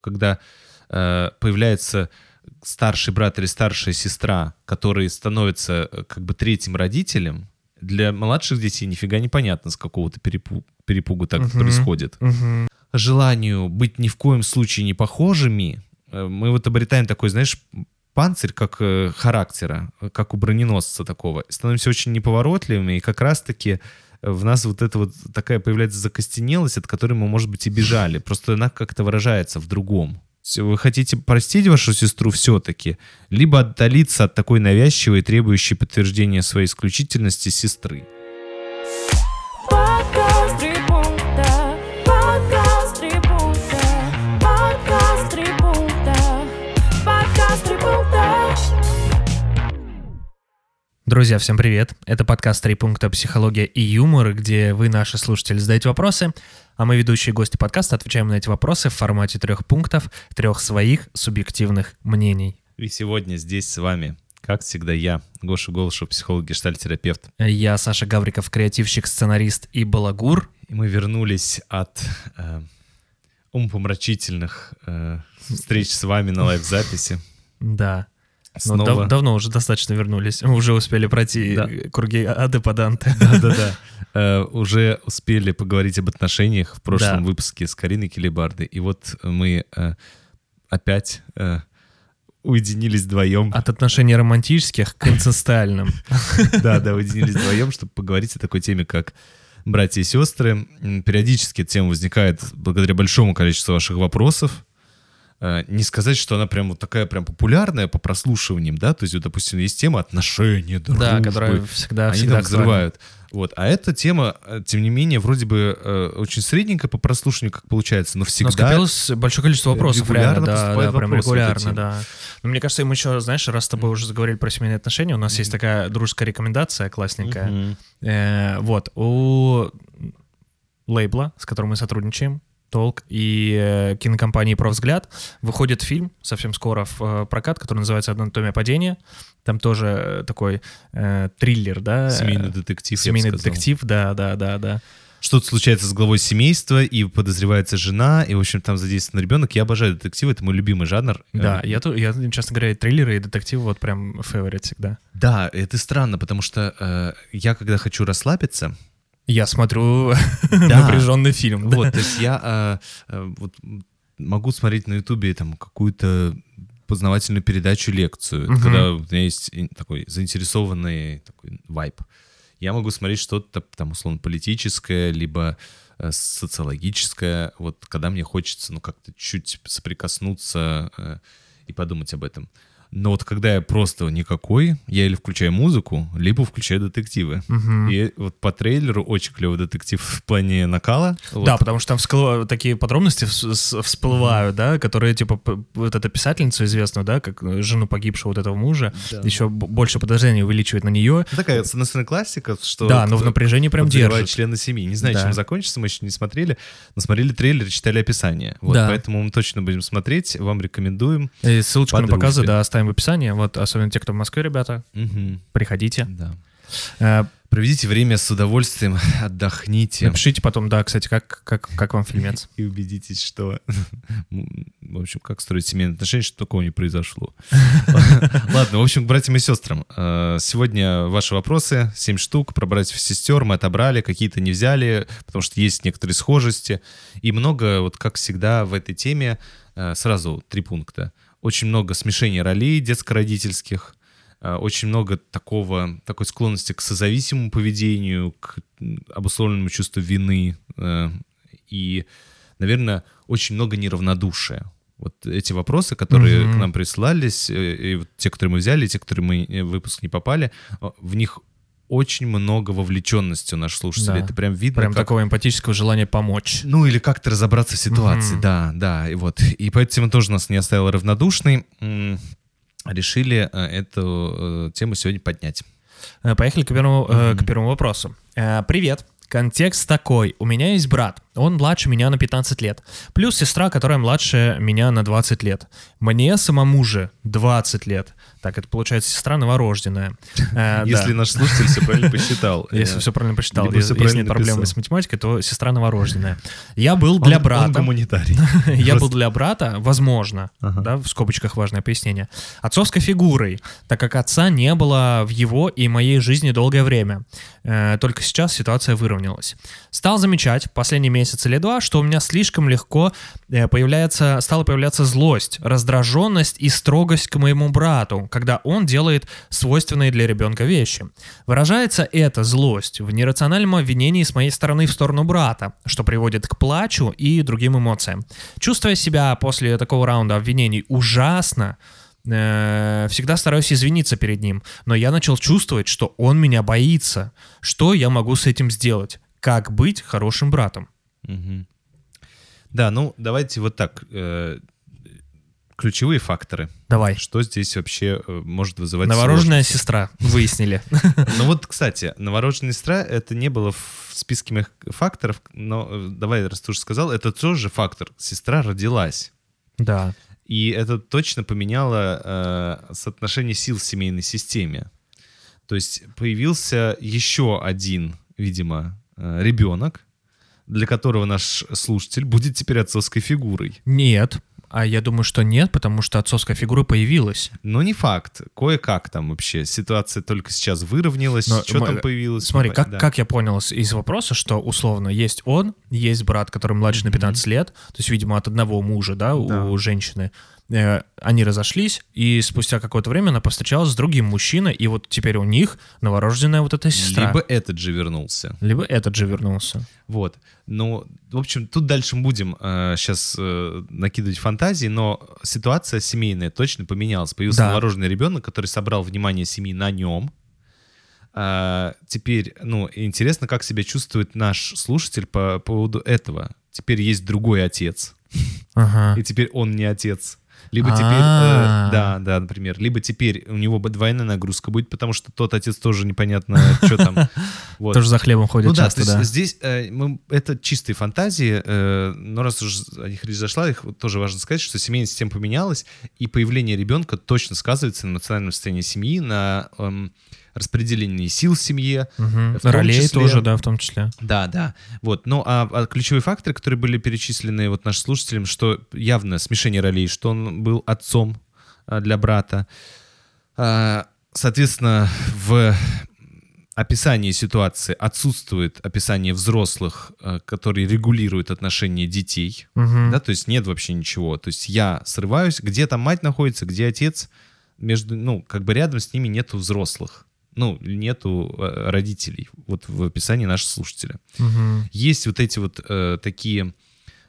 Когда э, появляется старший брат или старшая сестра, которые становятся э, как бы третьим родителем, для младших детей нифига непонятно, с какого-то перепу- перепугу так Мгм. происходит. Мгм. Желанию быть ни в коем случае не похожими, э, мы вот обретаем такой, знаешь, панцирь как э, характера, как у броненосца такого. Становимся очень неповоротливыми, и как раз-таки в нас вот эта вот такая появляется закостенелость, от которой мы, может быть, и бежали. Просто она как-то выражается в другом. Вы хотите простить вашу сестру все-таки, либо отдалиться от такой навязчивой, требующей подтверждения своей исключительности сестры. Друзья, всем привет. Это подкаст «Три пункта. Психология и юмор», где вы, наши слушатели, задаете вопросы, а мы, ведущие гости подкаста, отвечаем на эти вопросы в формате трех пунктов, трех своих субъективных мнений. И сегодня здесь с вами, как всегда, я, Гоша Голышев, психолог, гештальтерапевт. Я Саша Гавриков, креативщик, сценарист и балагур. И мы вернулись от э, умопомрачительных э, встреч с вами на лайв-записи. Да. Ну, Снова. дав- давно уже достаточно вернулись. Уже успели пройти Да. круги ады по Данте. Да-да-да. Э, Уже успели поговорить об отношениях в прошлом Да. выпуске с Кариной Келебарды. И вот мы э, опять э, уединились вдвоем. От отношений романтических к инцестуальным. Да, да, уединились вдвоем, чтобы поговорить о такой теме, как братья и сестры. Периодически эта тема возникает благодаря большому количеству ваших вопросов. Э, Не сказать, что она прям вот такая прям популярная по прослушиваниям, да, то есть, вот, допустим, есть тема отношений, дружбы. Да, которая всегда, Они всегда там взрывают. Вот. А эта тема, э, тем не менее, вроде бы э, очень средненькая по прослушиванию, как получается, но Но всегда... скопилось большое количество вопросов, регулярно реально, да, да, прям регулярно, да. Но мне кажется, мы еще, знаешь, раз с тобой уже заговорили про семейные отношения, у нас есть такая дружеская рекомендация классненькая. Э, вот, у лейбла, с которым мы сотрудничаем, Толк и э, кинокомпании «Про взгляд» выходит фильм совсем скоро в э, прокат, который называется «Анатомия падения». Там тоже э, такой э, триллер, да? Семейный детектив, Семейный детектив, да, да, да, да. Что-то случается с главой семейства, и подозревается жена, и, в общем, там задействован ребенок. Я обожаю детективы, это мой любимый жанр. Да, я, я, честно говоря, и триллеры, и детективы вот прям фаворит всегда. Да, это странно, потому что э, я, когда хочу расслабиться, Я смотрю Да. напряженный фильм. вот, то есть я э, вот могу смотреть на Ютубе там какую-то познавательную передачу, лекцию, Мгм. когда у меня есть такой заинтересованный такой вайб. Я могу смотреть что-то там условно политическое, либо э, социологическое, вот когда мне хочется, ну, как-то чуть соприкоснуться э, и подумать об этом. Но вот когда я просто никакой, я или включаю музыку, либо включаю детективы. Мгм. И вот по трейлеру очень клевый детектив в плане накала. Да, Вот. потому что там вскла- такие подробности всплывают, да, которые, типа, вот эта писательница известную, да, как э, жену погибшего вот этого мужа, Да. еще больше подозрений увеличивает на нее. Ну, Такая, с одной классика, что... Да, но в напряжении прям держит. члены семьи. Не знаю, Да. чем закончится, мы еще не смотрели, но смотрели трейлер, читали описание. Вот, Да. поэтому мы точно будем смотреть, вам рекомендуем. И ссылочку По на показы, да, оставим в описании. Вот, особенно те, кто в Москве, ребята, Мгм. приходите. Да. Э, Проведите время с удовольствием, отдохните. Напишите потом, да, кстати, как, как, как вам фильмец. И убедитесь, что, в общем, как строить семейные отношения, что такого не произошло. Ладно, в общем, к братьям и сестрам. Э, Сегодня ваши вопросы, 7 штук, про братьев и сестер мы отобрали, какие-то не взяли, потому что есть некоторые схожести. И много, вот как всегда в этой теме, э, сразу три пункта. Очень много смешения ролей детско-родительских, э, очень много такого, такой склонности к созависимому поведению, к обусловленному чувству вины э, и, наверное, очень много неравнодушия. Вот эти вопросы, которые Мгм. к нам присылались, э, и вот те, которые мы взяли, и те, которые мы в выпуск не попали, в них очень много вовлеченности у наших слушателей. Да. Это прям видно, Прям как такого эмпатического желания помочь. ну, или как-то разобраться в ситуации, Мгм. да, да, и вот. И поэтому тоже нас не оставила равнодушной. М, Решили э, эту э, тему сегодня поднять. Э, Поехали к первому, Мгм. к первому вопросу. Привет. Контекст такой. У меня есть брат. Он младше меня на 15 лет. Плюс сестра, которая младше меня на 20 лет. Мне самому же 20 лет. Так, это получается сестра новорожденная. Э, Если наш слушатель все правильно посчитал. Если э, все правильно посчитал, если нет проблем написал. с математикой, то сестра новорожденная. Я был для Он брата. гуманитарий. Я был для брата, возможно, да, в скобочках важное пояснение, отцовской фигурой, так как отца не было в его и моей жизни долгое время. Э, только сейчас ситуация выровнялась. Стал замечать последние месяцы или два, что у меня слишком легко э, появляется, стала появляться злость, раздраженность и строгость к моему брату, когда он делает свойственные для ребенка вещи. Выражается эта злость в нерациональном обвинении с моей стороны в сторону брата, что приводит к плачу и другим эмоциям. Чувствуя себя после такого раунда обвинений ужасно, э, всегда стараюсь извиниться перед ним, но я начал чувствовать, что он меня боится. Что я могу с этим сделать? Как быть хорошим братом? Мгм. Да, ну давайте вот так. э, Ключевые факторы. Давай. Что здесь вообще э, может вызывать Новорожденная сестра, выяснили. Ну вот, кстати, новорожденная сестра, это не было в списке моих факторов, но э, давай, раз ты уже сказал, это тоже фактор. Сестра родилась. Да. И это точно поменяло э, соотношение сил в семейной системе. То есть появился еще один, видимо, э, ребенок, для которого наш слушатель будет теперь отцовской фигурой. Нет. А я думаю, что нет, потому что отцовская фигура появилась. Но не факт. Кое-как там вообще. Ситуация только сейчас выровнялась. Но что мы- там появилось? Смотри, как, да. как я понял из, вопроса, что условно есть он, есть брат, который младше на 15 лет, то есть, видимо, от одного мужа, да, Да. у женщины. Э, они разошлись, и спустя какое-то время она повстречалась с другим мужчиной, и вот теперь у них новорожденная вот эта сестра. Либо этот же вернулся. Либо этот же вернулся. Вот. Ну, в общем, тут дальше мы будем сейчас накидывать фантазии, но ситуация семейная точно поменялась. Появился Да. новорожденный ребенок, который собрал внимание семьи на нем. А, теперь, ну, интересно, как себя чувствует наш слушатель по поводу этого. Теперь есть другой отец, Ага. и теперь он не отец. Либо теперь, А. э, да, да, например, либо теперь у него б- двойная нагрузка будет, потому что тот отец тоже непонятно, что там. Вот. Тоже за хлебом ходит Ну да, часто, да. здесь э, мы, это чистые фантазии, э, но раз уж о них речь зашла, их вот тоже важно сказать, что семейная система поменялась, и появление ребенка точно сказывается на эмоциональном состоянии семьи, на эм, распределении сил в семье. В том Ролей числе- тоже, да, в том числе. Да, да. Вот. Ну, а, а ключевые факторы, которые были перечислены вот нашим слушателям, что явно смешение ролей, что он был отцом а, для брата. А, Соответственно, в описании ситуации отсутствует описание взрослых, а, которые регулируют отношения детей. Мгм. Да, то есть нет вообще ничего. То есть я срываюсь, где там мать находится, где отец, между, ну, как бы рядом с ними нету взрослых. Ну, нету э, родителей. Вот в описании нашего слушателя. Мгм. Есть вот эти вот э, такие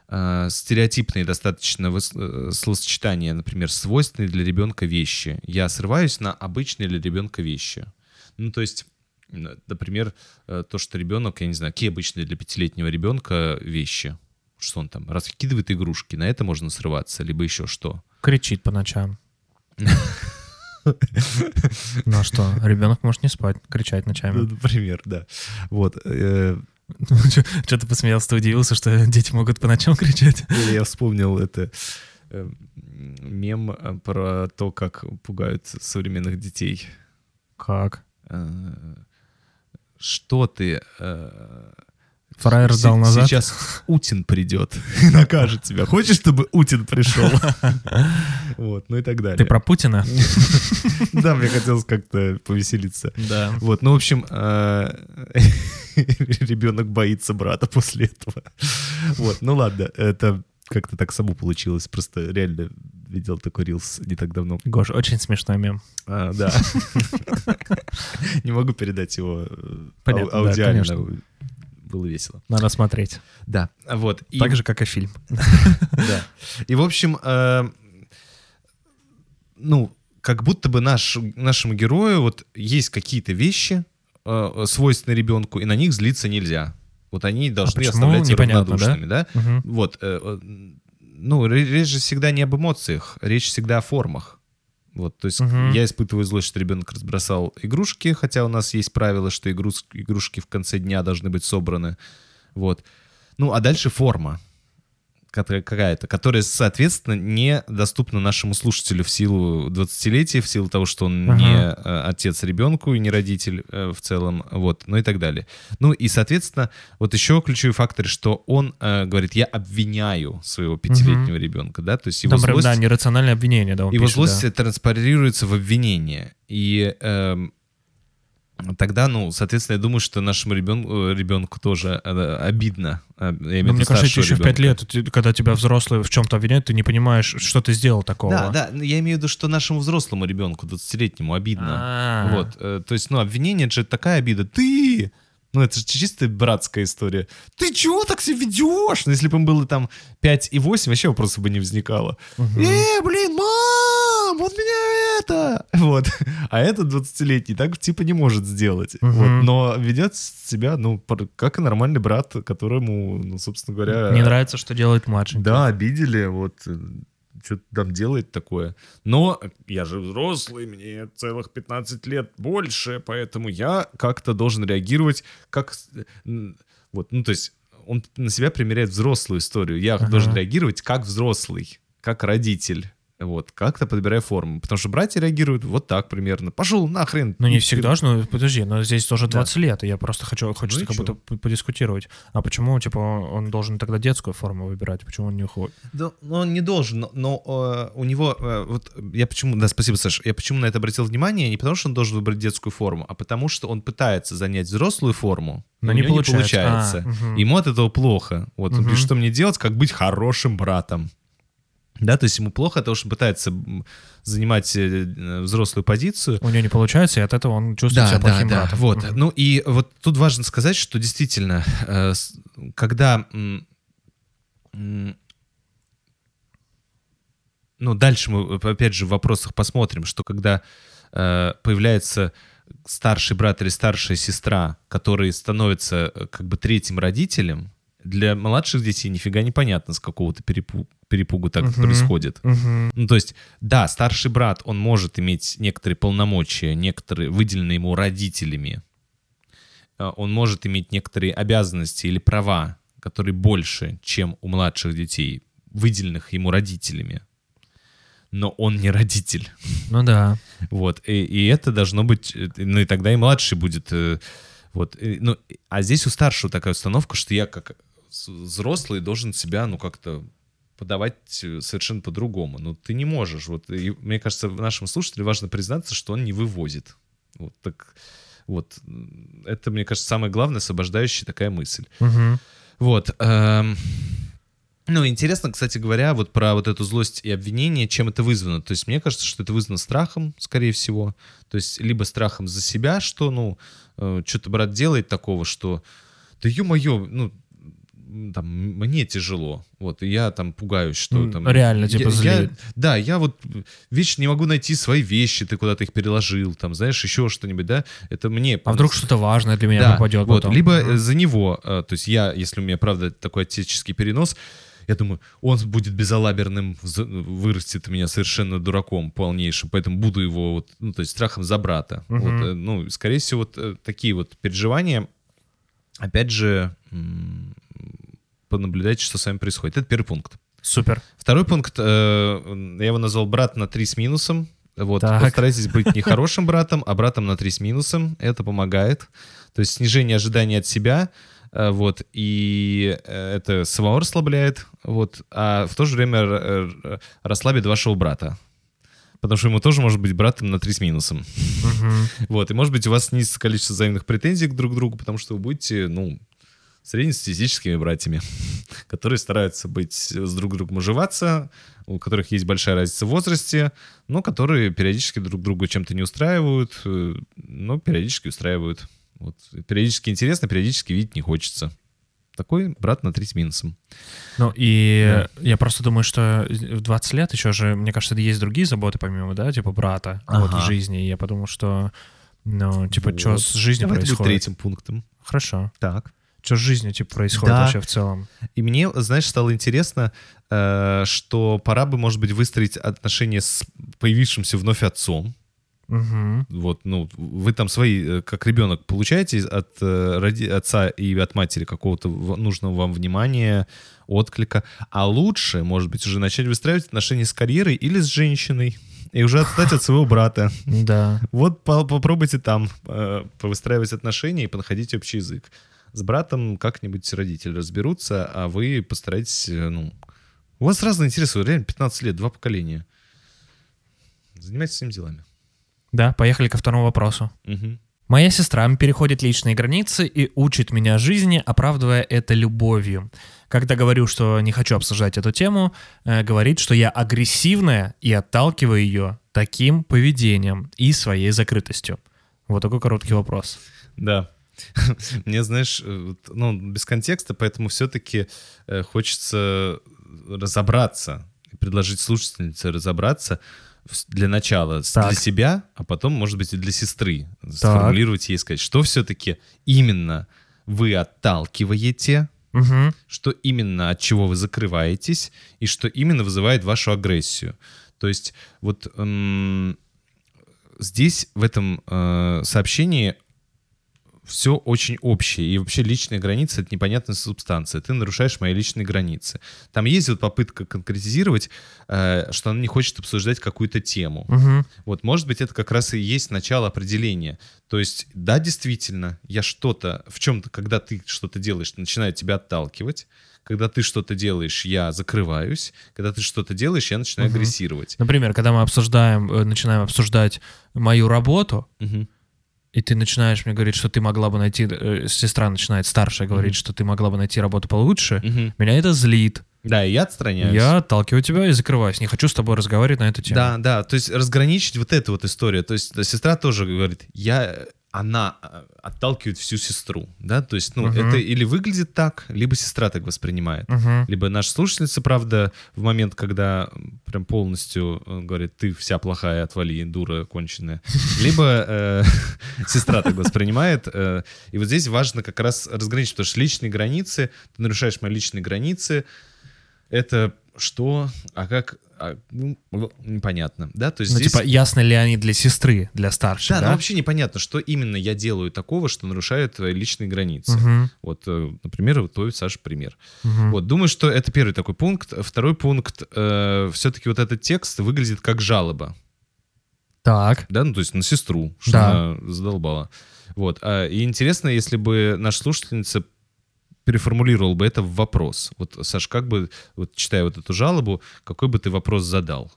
э, стереотипные достаточно выс- э, словосочетания, например, свойственные для ребенка вещи. Я срываюсь на обычные для ребенка вещи. Ну, то есть, например, э, то, что ребенок, я не знаю, какие обычные для пятилетнего ребенка вещи. Что он там, раскидывает игрушки, на это можно срываться, либо еще что. Кричит по ночам. Ну а что, ребенок может не спать, кричать Ну, ночами. Например, да. Вот. э, Что ты посмеялся, ты удивился, что дети могут по ночам кричать? Я вспомнил это э, мем э, про то, как пугают современных детей. Как? Что ты... Фраер сдал назад? Сейчас Утин придет и накажет тебя. Хочешь, чтобы Утин пришел? Вот, ну и так далее. Ты про Путина? Да, мне хотелось как-то повеселиться. Да. Вот, ну, в общем, э, ребенок боится брата после этого. Вот, ну ладно, это как-то так само получилось. Просто реально видел такой рилс не так давно. Гош, очень смешной мем. А, да. Не могу передать его э, аудиально. Было весело. Надо смотреть. Да, вот. И- Так же, как и фильм. да. И, в общем, э, ну, как будто бы наш, нашему герою вот есть какие-то вещи, э, свойственные ребенку, и на них злиться нельзя. Вот они должны почему? оставлять да? равнодушными, да? Мгм. Вот. э, ну, ре- речь же всегда не об эмоциях, речь всегда о формах. Вот, то есть Мгм. я испытываю злость, что ребенок разбросал игрушки, хотя у нас есть правило, что игрус- игрушки в конце дня должны быть собраны. Вот. Ну, а дальше форма какая-то, которая, соответственно, недоступна нашему слушателю в силу 20-летия, в силу того, что он Ага. не э, отец ребенку и не родитель э, в целом, вот, ну и так далее. Ну и, соответственно, вот еще ключевой фактор, что он э, говорит, я обвиняю своего пятилетнего ребенка, да, то есть его Там злость... да, нерациональное обвинение, да, Его пишет, злость да. транспарируется в обвинение. И эм, тогда, ну, соответственно, я думаю, что нашему ребенку, ребенку тоже э, обидно. э, я имею в Ну, мне кажется, старшего еще в 5 ребенка. лет, ты- когда тебя взрослые в чем-то обвиняют, ты не понимаешь, что ты сделал такого. Да, да, ну, я имею в виду, что нашему взрослому ребенку, 20-летнему, обидно. А. Вот, э, то есть, ну, обвинение это же такая обида. Ты! Ну, это же чисто братская история. Ты чего так себя ведешь? Ну, если бы им было там 5 и 8, вообще вопросов бы не возникало. Э, блин, мам, вот меня это! Вот. А этот 20-летний так типа не может сделать. Мгм. Вот. Но ведет себя, ну, как и нормальный брат, которому, ну, собственно говоря... Не нравится, что делает младший. Да, обидели, вот что-то там делает такое. Но я же взрослый, мне целых 15 лет больше, поэтому я как-то должен реагировать как... м, Вот, ну то есть он на себя примеряет взрослую историю. Я Ага. должен реагировать как взрослый, как родитель. Вот, как-то подбирая форму. Потому что братья реагируют вот так примерно. Пошел нахрен. Ну, не всегда же, ну, подожди, но здесь тоже Да. 20 лет, и я просто хочу, хочется Ну как будто подискутировать. А почему, типа, он должен тогда детскую форму выбирать? Почему он не уходит? Да, ну, он не должен, но, но, э, у него, э, вот я почему, да, спасибо, Саш, я почему на это обратил внимание, не потому что он должен выбрать детскую форму, а потому что он пытается занять взрослую форму, Но не получается. получается. А, мгм. Ему от этого плохо. Вот он Мгм. пишет, что мне делать, как быть хорошим братом. Да, то есть ему плохо от того, что он пытается занимать э, э, взрослую позицию, У него не получается, и от этого он чувствует себя плохим братом. вот. Мгм. Ну и вот тут важно сказать, что действительно, э, когда, ну дальше мы опять же в вопросах посмотрим, что когда появляется старший брат или старшая сестра, которые становятся как бы третьим родителем, для младших детей нифига не понятно, с какого-то перепу- перепугу так Мгм. происходит. Мгм. Ну, то есть, да, старший брат, он может иметь некоторые полномочия, некоторые выделенные ему родителями. А, Он может иметь некоторые обязанности или права, которые больше, чем у младших детей, выделенных ему родителями. Но он не родитель. Ну да. Вот. И, и это должно быть... э, Ну, и тогда и младший будет... э, Вот. э, Ну, а здесь у старшего такая установка, что я как взрослый должен себя, ну, как-то подавать э, совершенно по-другому. Ну, ты не можешь. Вот. И мне кажется, нашим слушателям важно признаться, что он не вывозит. Вот так... Вот. Это, мне кажется, самое главное, освобождающая такая мысль. Мгм. Вот. эм, Ну, интересно, кстати говоря, вот про вот эту злость и обвинение, чем это вызвано. То есть мне кажется, что это вызвано страхом, скорее всего. То есть либо страхом за себя, что, ну, что-то брат делает такого, что, да ё-моё, ну, там, мне тяжело. Вот, и я там пугаюсь, что там... реально, типа, я- я- да, я вот вечно не могу найти свои вещи, ты куда-то их переложил, там, знаешь, еще что-нибудь, да? Это мне... А вдруг что-то важное для меня Да, попадет вот, потом? либо э, за него, э, то есть я, если у меня, правда, такой отеческий перенос, я думаю, он будет безалаберным, за- вырастет меня совершенно дураком полнейшим, поэтому буду его, вот, ну, то есть страхом за брата. Мгм. Вот, э, ну, скорее всего, вот такие вот переживания, опять же, понаблюдайте, что с вами происходит. Это первый пункт. Супер. Второй пункт, э, я его назвал брат на 3 с минусом. Вот, Так. постарайтесь быть не хорошим братом, а братом на 3 с минусом. Это помогает. То есть снижение ожиданий от себя, э, вот, и э, это самого расслабляет, вот, а в то же время р- расслабит вашего брата. Потому что ему тоже может быть братом на 3 с минусом. Мгм. Вот, и может быть у вас снизится количество взаимных претензий к друг другу, потому что вы будете, ну, среднестатистическими братьями, которые стараются быть с друг другом уживаться, у которых есть большая разница в возрасте, но которые периодически друг друга чем-то не устраивают, э, но периодически устраивают. Вот. Периодически интересно, периодически видеть не хочется. Такой брат на 3 с минусом. Ну и я просто думаю, что в 20 лет еще же, мне кажется, есть другие заботы помимо, да, типа брата вот, Ага. в жизни. И я подумал, что, ну, типа, что Вот. с жизнью Давай происходит. третьим пунктом. Хорошо. Так. Что с жизнью, типа, происходит Да. вообще в целом? И мне, знаешь, стало интересно, э, что пора бы, может быть, выстроить отношения с появившимся вновь отцом. Мгм. Вот, ну, вы там свои, э, как ребенок, получаете от э, роди- отца и от матери какого-то нужного вам внимания, отклика. А лучше, может быть, уже начать выстраивать отношения с карьерой или с женщиной. И уже отстать от своего брата. Да. Вот по- попробуйте там э, повыстраивать отношения и понаходить общий язык. С братом как-нибудь родители разберутся, а вы постарайтесь, э, ну... У вас разные интересы, реально 15 лет, два поколения. Занимайтесь своими делами. Да, поехали ко второму вопросу. Мгм. Моя сестра переходит личные границы и учит меня жизни, оправдывая это любовью. Когда говорю, что не хочу обсуждать эту тему, э, говорит, что я агрессивная и отталкиваю ее таким поведением и своей закрытостью. Вот такой короткий вопрос. Да. Мне, знаешь, э, ну, без контекста, поэтому все-таки хочется разобраться, предложить слушательнице разобраться для начала Так. для себя, а потом, может быть, и для сестры. Сформулировать ей, сказать, что все-таки именно вы отталкиваете, Мгм. что именно от чего вы закрываетесь и что именно вызывает вашу агрессию. То есть вот м, здесь в этом э, сообщении все очень общее. И вообще личные границы — это непонятная субстанция. Ты нарушаешь мои личные границы. Там есть вот попытка конкретизировать, э, что она не хочет обсуждать какую-то тему. Мгм. Вот, может быть, это как раз и есть начало определения. То есть, да, действительно, я что-то, в чем-то, когда ты что-то делаешь, начинает тебя отталкивать. Когда ты что-то делаешь, я закрываюсь. Когда ты что-то делаешь, я начинаю Мгм. агрессировать. Например, когда мы обсуждаем, э, начинаем обсуждать мою работу, Мгм. И ты начинаешь мне говорить, что ты могла бы найти, э, сестра начинает старшая говорить, Мгм. что ты могла бы найти работу получше, Мгм. меня это злит. Да, и я отстраняюсь. Я отталкиваю тебя и закрываюсь. Не хочу с тобой разговаривать на эту тему. Да, да, то есть разграничить вот эту вот историю. То есть сестра тоже говорит, я, она э, отталкивает всю сестру, да, то есть, ну, Мгм. это или выглядит так, либо сестра так воспринимает. Мгм. Либо наша слушательница, правда, в момент, когда прям полностью э, говорит, ты вся плохая, отвали, дура конченая. Либо э, сестра так воспринимает. э, И вот здесь важно как раз разграничить, потому что личные границы, ты нарушаешь мои личные границы, это что, а как, а, ну, непонятно, да, то есть Ну, здесь... типа, ясно ли они для сестры, для старшей, Да, да? ну вообще непонятно, что именно я делаю такого, что нарушает личные границы. Мгм, Вот, э, например, вот твой, Саша, пример. мгм. Вот, думаю, что это первый такой пункт. Второй пункт, все-таки вот этот текст выглядит как жалоба, Так. да, ну то есть на сестру, что Да. она задолбала. Вот, а, и интересно, если бы наша слушательница переформулировала бы это в вопрос. Вот, Саш, как бы, вот читая вот эту жалобу, какой бы ты вопрос задал?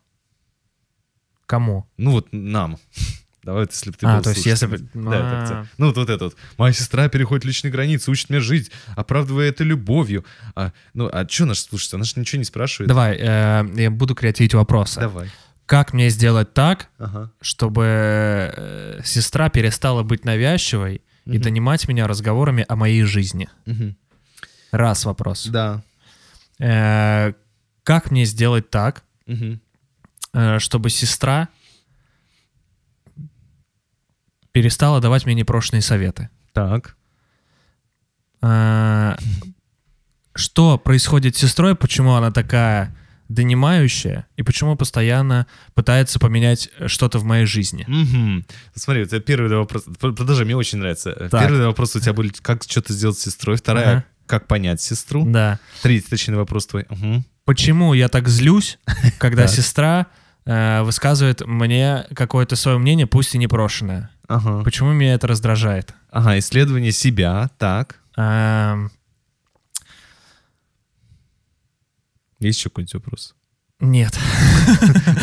Кому? Ну вот нам. Давай, если бы ты А, был то есть если бы-. Да, целом. А. Ну вот, вот это вот. Моя сестра переходит личные границы, учит меня жить, оправдывая это любовью. А, ну, а что наша слушательница? Она же ничего не спрашивает. Давай, э, я буду креативить вопросы. Давай. Как мне сделать так, Ага. чтобы э, сестра перестала быть навязчивой и Мгм. донимать меня разговорами о моей жизни? Мгм. Раз вопрос. Да. Э, как мне сделать так, э, чтобы сестра перестала давать мне непрошенные советы? Так. Э, Что происходит с сестрой, почему она такая донимающая, и почему постоянно пытается поменять что-то в моей жизни? Смотри, у тебя первый вопрос. Продолжай, мне очень нравится. Так. Первый вопрос у тебя был, как что-то сделать с сестрой. Вторая, Ага. Как понять сестру. Да. Третий, точнее, вопрос твой. Мгм. Почему я так злюсь, когда сестра э, высказывает мне какое-то свое мнение, пусть и непрошенное? Ага. Почему меня это раздражает? Ага, исследование себя. Так. Эм, Есть еще какой-нибудь вопрос? Нет.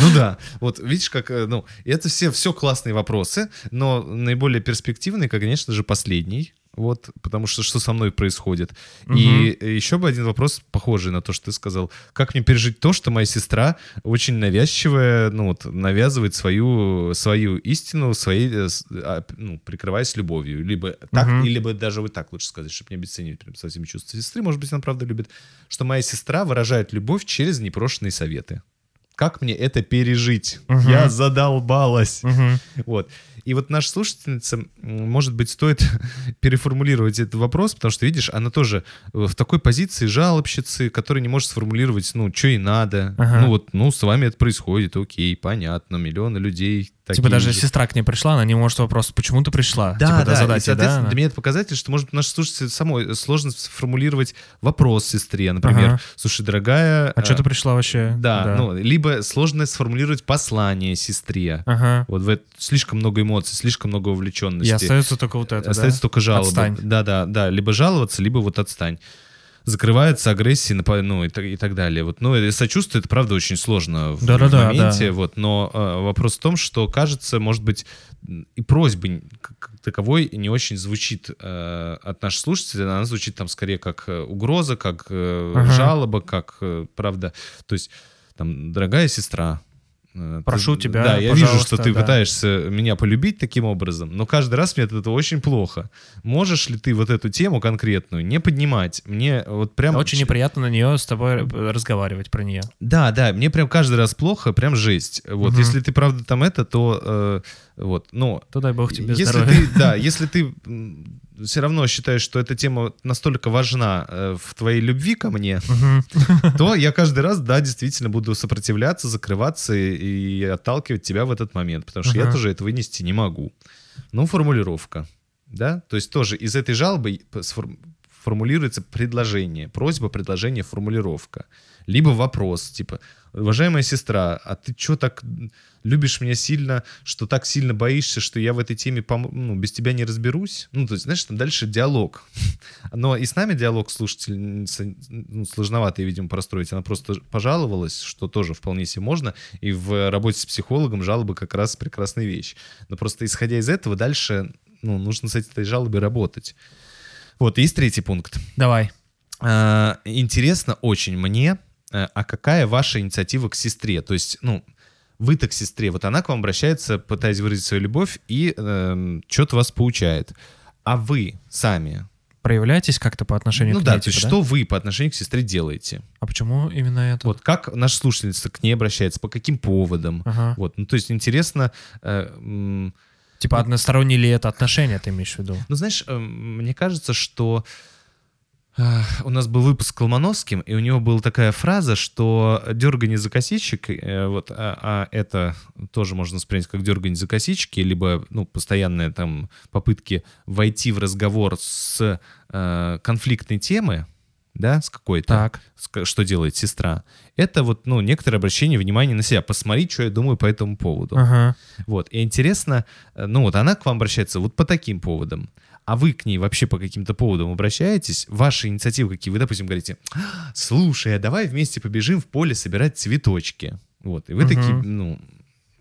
Ну да, вот видишь, как, э, ну, это все, все классные вопросы, но наиболее перспективный, конечно же, последний, вот, потому что что со мной происходит. И еще бы один вопрос, похожий на то, что ты сказал. Как мне пережить то, что моя сестра очень навязчивая, ну вот, навязывает свою, свою истину, своей, э, а, ну, прикрываясь любовью. Либо так, Мгм. и либо даже вот так лучше сказать, чтобы не обесценивать прям совсем чувства сестры. Может быть, она правда любит. Что моя сестра выражает любовь через непрошенные советы. Как мне это пережить? Мгм. Я задолбалась. Мгм. Вот. И вот наша слушательница, может быть, стоит переформулировать этот вопрос, потому что, видишь, она тоже э, в такой позиции жалобщицы, которая не может сформулировать, ну, что ей надо. Ага. Ну, вот, ну, с вами это происходит, окей, понятно, миллионы людей Типа даже же. сестра к ней пришла, она не может вопрос, почему ты пришла? Да, типа, да, и, задать ей, соответственно, да? для меня это показатель, что, может, наш слушатель самой сложно сформулировать вопрос сестре, например, Ага. слушай, дорогая... А что э, ты пришла вообще? Да, ну, либо сложно сформулировать послание сестре. Ага. Вот в это слишком много эмоций, слишком много вовлеченности. И остается только вот это, Остается да? только жалобы. Отстань. Да, да, да. Либо жаловаться, либо вот отстань. Закрывается агрессия, напа- ну и так, и так далее. Вот, ну, и сочувствие, это правда очень сложно в, Да-да-да, в моменте. да. Вот, но э, вопрос в том, что кажется, может быть, и просьбы как таковой не очень звучит э, от наших слушателей. Она звучит там скорее как э, угроза, как э, Ага. жалоба, как э, правда. То есть, там, дорогая сестра. Э, Прошу ты- тебя, Да, я вижу, что ты да. пытаешься меня полюбить таким образом, но каждый раз мне от этого очень плохо. Можешь ли ты вот эту тему конкретную не поднимать? Мне вот прям... Очень неприятно на нее с тобой разговаривать про нее. Да, да, мне прям каждый раз плохо, прям жесть. Вот, Мгм. если ты правда там это, то э, вот, но... То дай бог тебе если здоровья. ты, да, если ты все равно считаешь, что эта тема настолько важна э, в твоей любви ко мне, то я каждый раз, да, действительно буду сопротивляться, закрываться и, и отталкивать тебя в этот момент, потому что я тоже этого вынести не могу. Ну, формулировка, да, то есть тоже из этой жалобы формулируется предложение, просьба, предложение, формулировка. Либо вопрос, типа, уважаемая сестра, а ты что так любишь меня сильно, что так сильно боишься, что я в этой теме пом- ну, без тебя не разберусь? Ну, то есть, знаешь, там дальше диалог. Но и с нами диалог слушательница ну, сложновато, видимо, простроить. Она просто пожаловалась, что тоже вполне себе можно. И в работе с психологом жалобы как раз прекрасная вещь. Но просто исходя из этого, дальше ну, нужно с этой жалобой работать. Вот, и есть третий пункт. Давай. А, Интересно очень мне, э, а какая ваша инициатива к сестре? То есть, ну, вы-то к сестре, вот она к вам обращается, пытаясь выразить свою любовь и что-то вас поучает. А вы сами, Проявляйтесь как-то по отношению ну к да, ней, то есть типа, что вы по отношению к сестре делаете? А почему именно это? Вот как наша слушательница к ней обращается, по каким поводам? Ага. Вот, ну то есть интересно, э, м, Типа односторонние ли это отношения, ты имеешь в виду? ну знаешь, э, мне кажется, что э, у нас был выпуск с Колмановским, и у него была такая фраза, что дергание за косичек, э, вот, а, а это тоже можно воспринять как дергание за косички, либо ну, постоянные там попытки войти в разговор с э, конфликтной темы, да, с какой-то, Так. ска- что делает сестра, это вот, ну, некоторое обращение внимания на себя, посмотри, что я думаю по этому поводу. Ага. Вот, и интересно, э, ну вот она к вам обращается вот по таким поводам, а вы к ней вообще по каким-то поводам обращаетесь, ваши инициативы какие? Вы, допустим, говорите, слушай, а давай вместе побежим в поле собирать цветочки. Вот, и вы Мгм. такие, ну,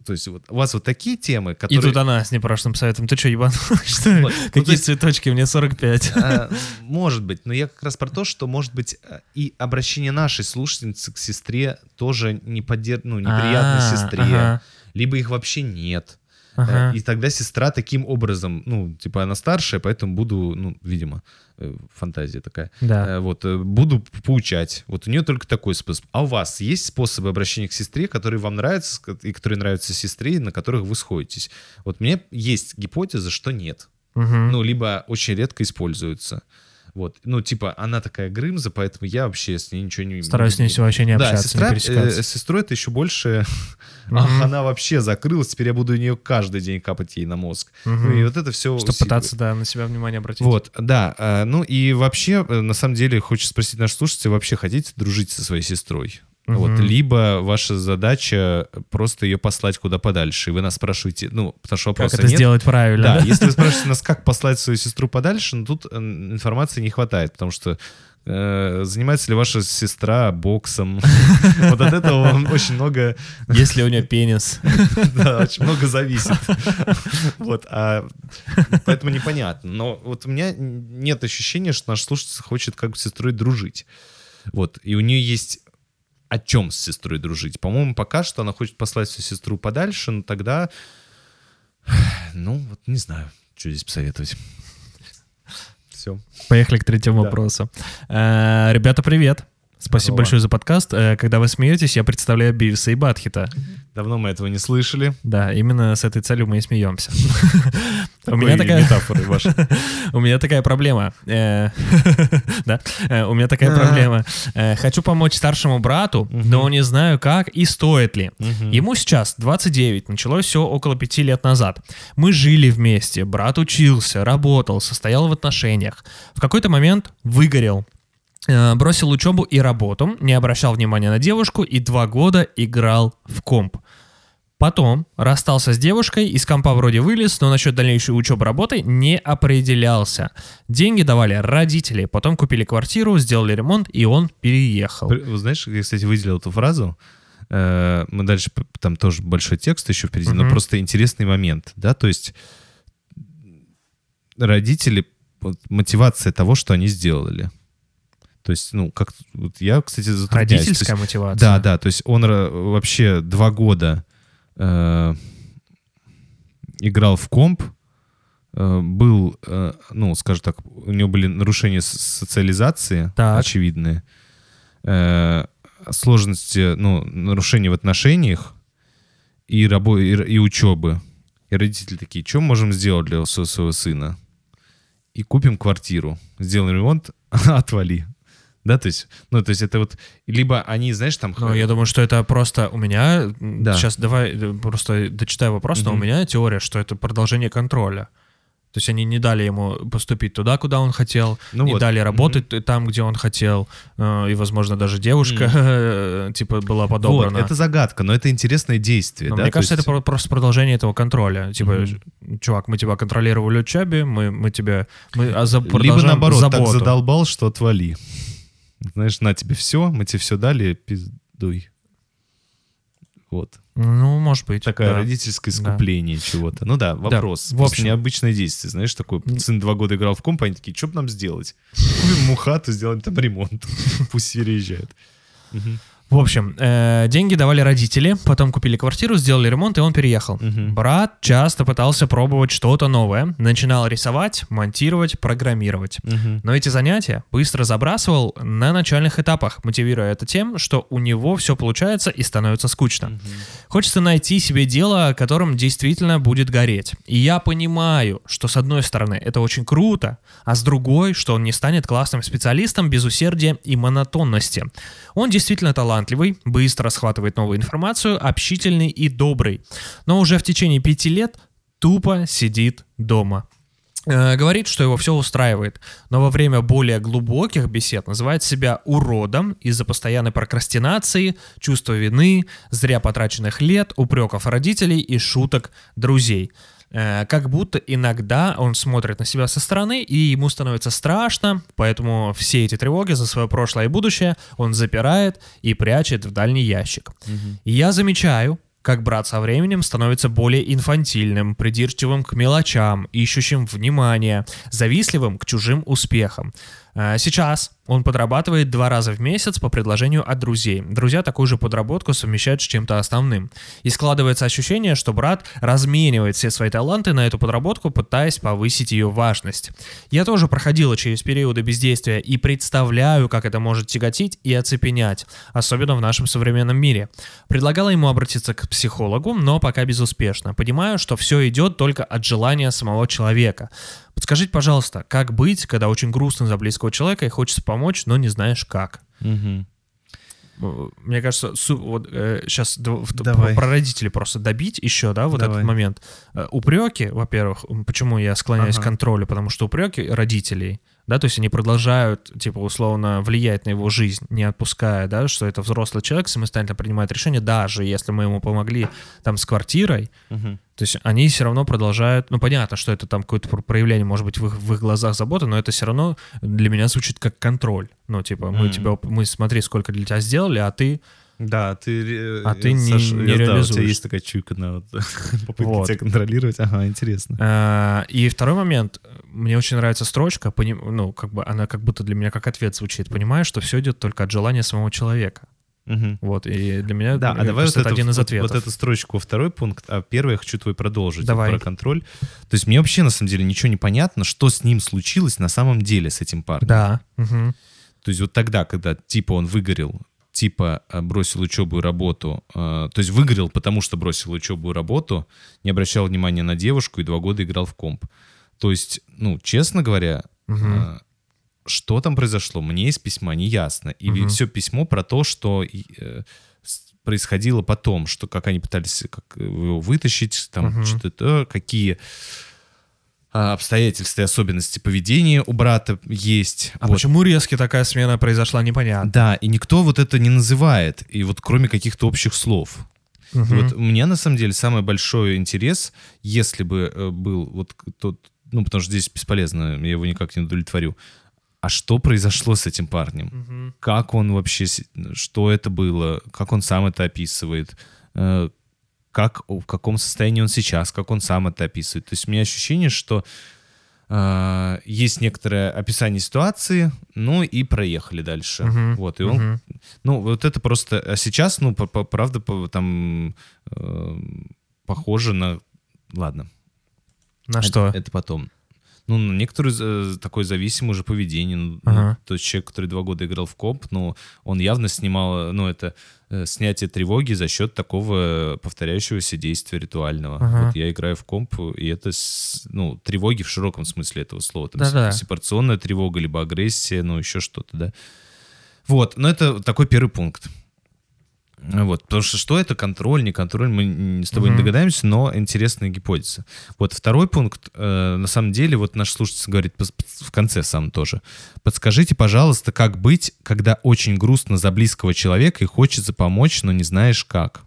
то есть вот у вас вот такие темы, И которые... тут она с непрошенным советом. Ты что, ебан? Что? Вот. Ну, Какие есть- цветочки? Мне 45. А, Может быть, но я как раз про то, что, может быть, э, и обращение нашей слушательницы к сестре тоже не ну, неприятно А, сестре, ага. либо их вообще нет. Ага. Э, И тогда сестра таким образом, ну, типа она старшая, поэтому буду, ну, видимо, э, фантазия такая. Да. Э, Вот, буду поучать. Вот у нее только такой способ. А у вас есть способы обращения к сестре, которые вам нравятся и которые нравятся сестре, на которых вы сходитесь? Вот мне есть гипотеза, что нет. Мгм. Ну, либо очень редко используются. Вот. Ну, типа, она такая грымза, поэтому я вообще с ней ничего не... Стараюсь с ней не- вообще не да, общаться, сестра, не пересекаться. э, сестрой это еще больше... Ах, она вообще закрылась, теперь я буду у нее каждый день капать ей на мозг. Ну и вот это все Чтобы пытаться, да, на себя внимание обратить. Вот, да. э, Ну и вообще, э, на самом деле, хочется спросить наших слушателей, вообще хотите дружить со своей сестрой? Вот, Мгм. либо ваша задача просто ее послать куда подальше, и вы нас спрашиваете, ну, потому что Как вопроса это нет. сделать правильно? Да, да? если вы спрашиваете нас, как послать свою сестру подальше, ну тут э, информации не хватает, потому что э, занимается ли ваша сестра боксом? Вот от этого вам очень много, Если у нее пенис. да, очень много зависит. Вот, а поэтому непонятно. Но вот у меня нет ощущения, что наш слушатель хочет как с сестрой дружить. Вот, и у нее есть о чем с сестрой дружить. По-моему, пока что она хочет послать свою сестру подальше, но тогда, ну, вот не знаю, что здесь посоветовать. Все. Поехали к третьему Да. вопросу. Э, Ребята, привет. Спасибо Здорово. большое за подкаст. Э, Когда вы смеетесь, я представляю Бивиса и Батхита. Давно мы этого не слышали. Да, именно с этой целью мы и смеемся. У меня такая- метафоры ваши. У меня такая проблема. Э, Да, Э, у меня такая проблема. Э, Хочу помочь старшему брату, но не знаю как и стоит ли. Ему сейчас 29, началось все около пяти лет назад. Мы жили вместе, брат учился, работал, состоял в отношениях. В какой-то момент выгорел. Бросил учебу и работу, не обращал внимания на девушку и два года играл в комп. Потом расстался с девушкой, из компа вроде вылез, но насчет дальнейшей учебы работы не определялся. Деньги давали родители, потом купили квартиру, сделали ремонт, и он переехал. Вы знаешь, я, кстати, выделил эту фразу. Э, Мы дальше, там тоже большой текст еще впереди, но Мгм. просто интересный момент, да, то есть родители, вот мотивация того, что они сделали. То есть, ну, как вот я, кстати, затрудняюсь. То есть- Родительская мотивация. Да, да, то есть он ра- вообще два года э, играл в комп, э, был, э, ну, скажем так, у него были нарушения социализации Так. очевидные, э, сложности, ну, нарушения в отношениях и, рабо- и, и учебы. И родители такие, что можем сделать для сво- своего сына? И купим квартиру, сделаем ремонт, отвали. Да, то есть, ну, то есть это вот, либо они, знаешь, там... Ну, я думаю, что это просто у меня... Да. Сейчас давай э, просто дочитаю вопрос, но у меня теория, что это продолжение контроля. То есть они не дали ему поступить туда, куда он хотел, Ну не вот. дали работать там, где он хотел, э, и, возможно, даже девушка э, типа была подобрана. Вот, это загадка, но это интересное действие, Но да? мне то кажется, есть- это про- просто продолжение этого контроля. Типа, Мгм. чувак, мы тебя контролировали в учебе, мы, мы тебя... Мы а за- Либо наоборот, так заботу. задолбал, что отвали. Знаешь, на тебе все, мы тебе все дали, пиздуй. Вот. Ну, может быть. Такое да. родительское Да. искупление чего-то. Ну да, вопрос. в Просто общем. необычное действие. Знаешь, такое, сын два года играл в комп, они такие, что бы нам сделать? Купим ему хату, сделаем там ремонт. Пусть переезжают. Мгм. В общем, э, деньги давали родители, потом купили квартиру, сделали ремонт, и он переехал. Мгм. Брат часто пытался пробовать что-то новое, начинал рисовать, монтировать, программировать. Мгм. Но эти занятия быстро забрасывал на начальных этапах, мотивируя это тем, что у него все получается и становится скучно. Хочется найти себе дело, которым действительно будет гореть. И я понимаю, что с одной стороны это очень круто, а с другой, что он не станет классным специалистом без усердия и монотонности. Он действительно талантливый, быстро схватывает новую информацию, общительный и добрый. Но уже в течение пяти лет тупо сидит дома. Э, Говорит, что его все устраивает, но во время более глубоких бесед называет себя уродом из-за постоянной прокрастинации, чувства вины, зря потраченных лет, упреков родителей и шуток друзей. Э, Как будто иногда он смотрит на себя со стороны, и ему становится страшно, поэтому все эти тревоги за свое прошлое и будущее он запирает и прячет в дальний ящик. И я замечаю, как брат со временем становится более инфантильным, придирчивым к мелочам, ищущим внимания, завистливым к чужим успехам. Э, Сейчас он подрабатывает два раза в месяц по предложению от друзей. Друзья такую же подработку совмещают с чем-то основным. И складывается ощущение, что брат разменивает все свои таланты на эту подработку, пытаясь повысить ее важность. Я тоже проходила через периоды бездействия и представляю, как это может тяготить и оцепенять, особенно в нашем современном мире. Предлагала ему обратиться к психологу, но пока безуспешно. Понимаю, что все идет только от желания самого человека. Подскажите, пожалуйста, как быть, когда очень грустно за близкого человека и хочется помочь, но не знаешь как? Э, Мне кажется, вот сейчас Давай. про родителей просто добить еще, да, вот Давай. этот момент. Э, Упреки, во-первых, почему я склоняюсь Ага. к контролю, потому что упреки родителей, да, то есть они продолжают, типа, условно, влиять на его жизнь, не отпуская, да, что это взрослый человек самостоятельно принимает решение, даже если мы ему помогли там с квартирой, то есть они все равно продолжают, ну понятно, что это там какое-то про- проявление, может быть, в их, в их глазах заботы, но это все равно для меня звучит как контроль. Ну типа мы тебя, мы смотри, сколько для тебя сделали, а ты Да, ты... э, А ты э, не- Саш, не Да, у тебя реализуешь. есть такая чуйка на вот попытке Вот. тебя контролировать. Ага, интересно. Э, И второй момент, мне очень нравится строчка, пони- ну, как бы она как будто для меня как ответ звучит. Понимаешь, что все идет только от желания самого человека. Мгм. Вот, и для меня Да, а давай вот, это эту, один из вот- ответов. вот эту строчку второй пункт, а первый я хочу твой продолжить вот Давай. про контроль. То есть мне вообще на самом деле ничего не понятно, что с ним случилось на самом деле с этим парнем. Да. мгм. То есть вот тогда, когда типа он выгорел, типа э, бросил учебу и работу, э, то есть выгорел, потому что бросил учебу и работу, не обращал внимания на девушку и два года играл в комп. То есть, ну, честно говоря, э, что там произошло, мне из письма не ясно. И Мгм. все письмо про то, что происходило потом, что как они пытались как его вытащить, там Мгм. что-то, какие обстоятельства и особенности поведения у брата есть. А Вот. почему резко такая смена произошла, непонятно. Да, и никто вот это не называет, и вот кроме каких-то общих слов. Мгм. Вот у меня на самом деле самый большой интерес, если бы э, был вот тот, ну потому что здесь бесполезно, я его никак не удовлетворю. А что произошло с этим парнем? Мгм. Как он вообще, что это было? Как он сам это описывает? Как, в каком состоянии он сейчас? Как он сам это описывает? То есть у меня ощущение, что э, есть некоторое описание ситуации, ну и проехали дальше. Мгм. Вот, и он Мгм. ну, вот это просто... А сейчас, ну, по- по- правда, по- там э, похоже на... Ладно. На это- что? Это, потом. Ну, на некоторое за- такое зависимое уже поведение. Ну, Ага. ну, то есть человек, который два года играл в комп, ну, он явно снимал, ну, это э, снятие тревоги за счет такого повторяющегося действия ритуального. Ага. Вот я играю в комп, и это, ну, тревоги в широком смысле этого слова. Там Да-да. сепарационная тревога, либо агрессия, ну, еще что-то, да. Вот, но это такой первый пункт. Вот, потому что что это контроль, не контроль, мы с тобой Мгм. не догадаемся, но интересная гипотеза. Вот второй пункт, э, на самом деле, вот наш слушатель говорит в конце сам тоже. Подскажите, пожалуйста, как быть, когда очень грустно за близкого человека и хочется помочь, но не знаешь как.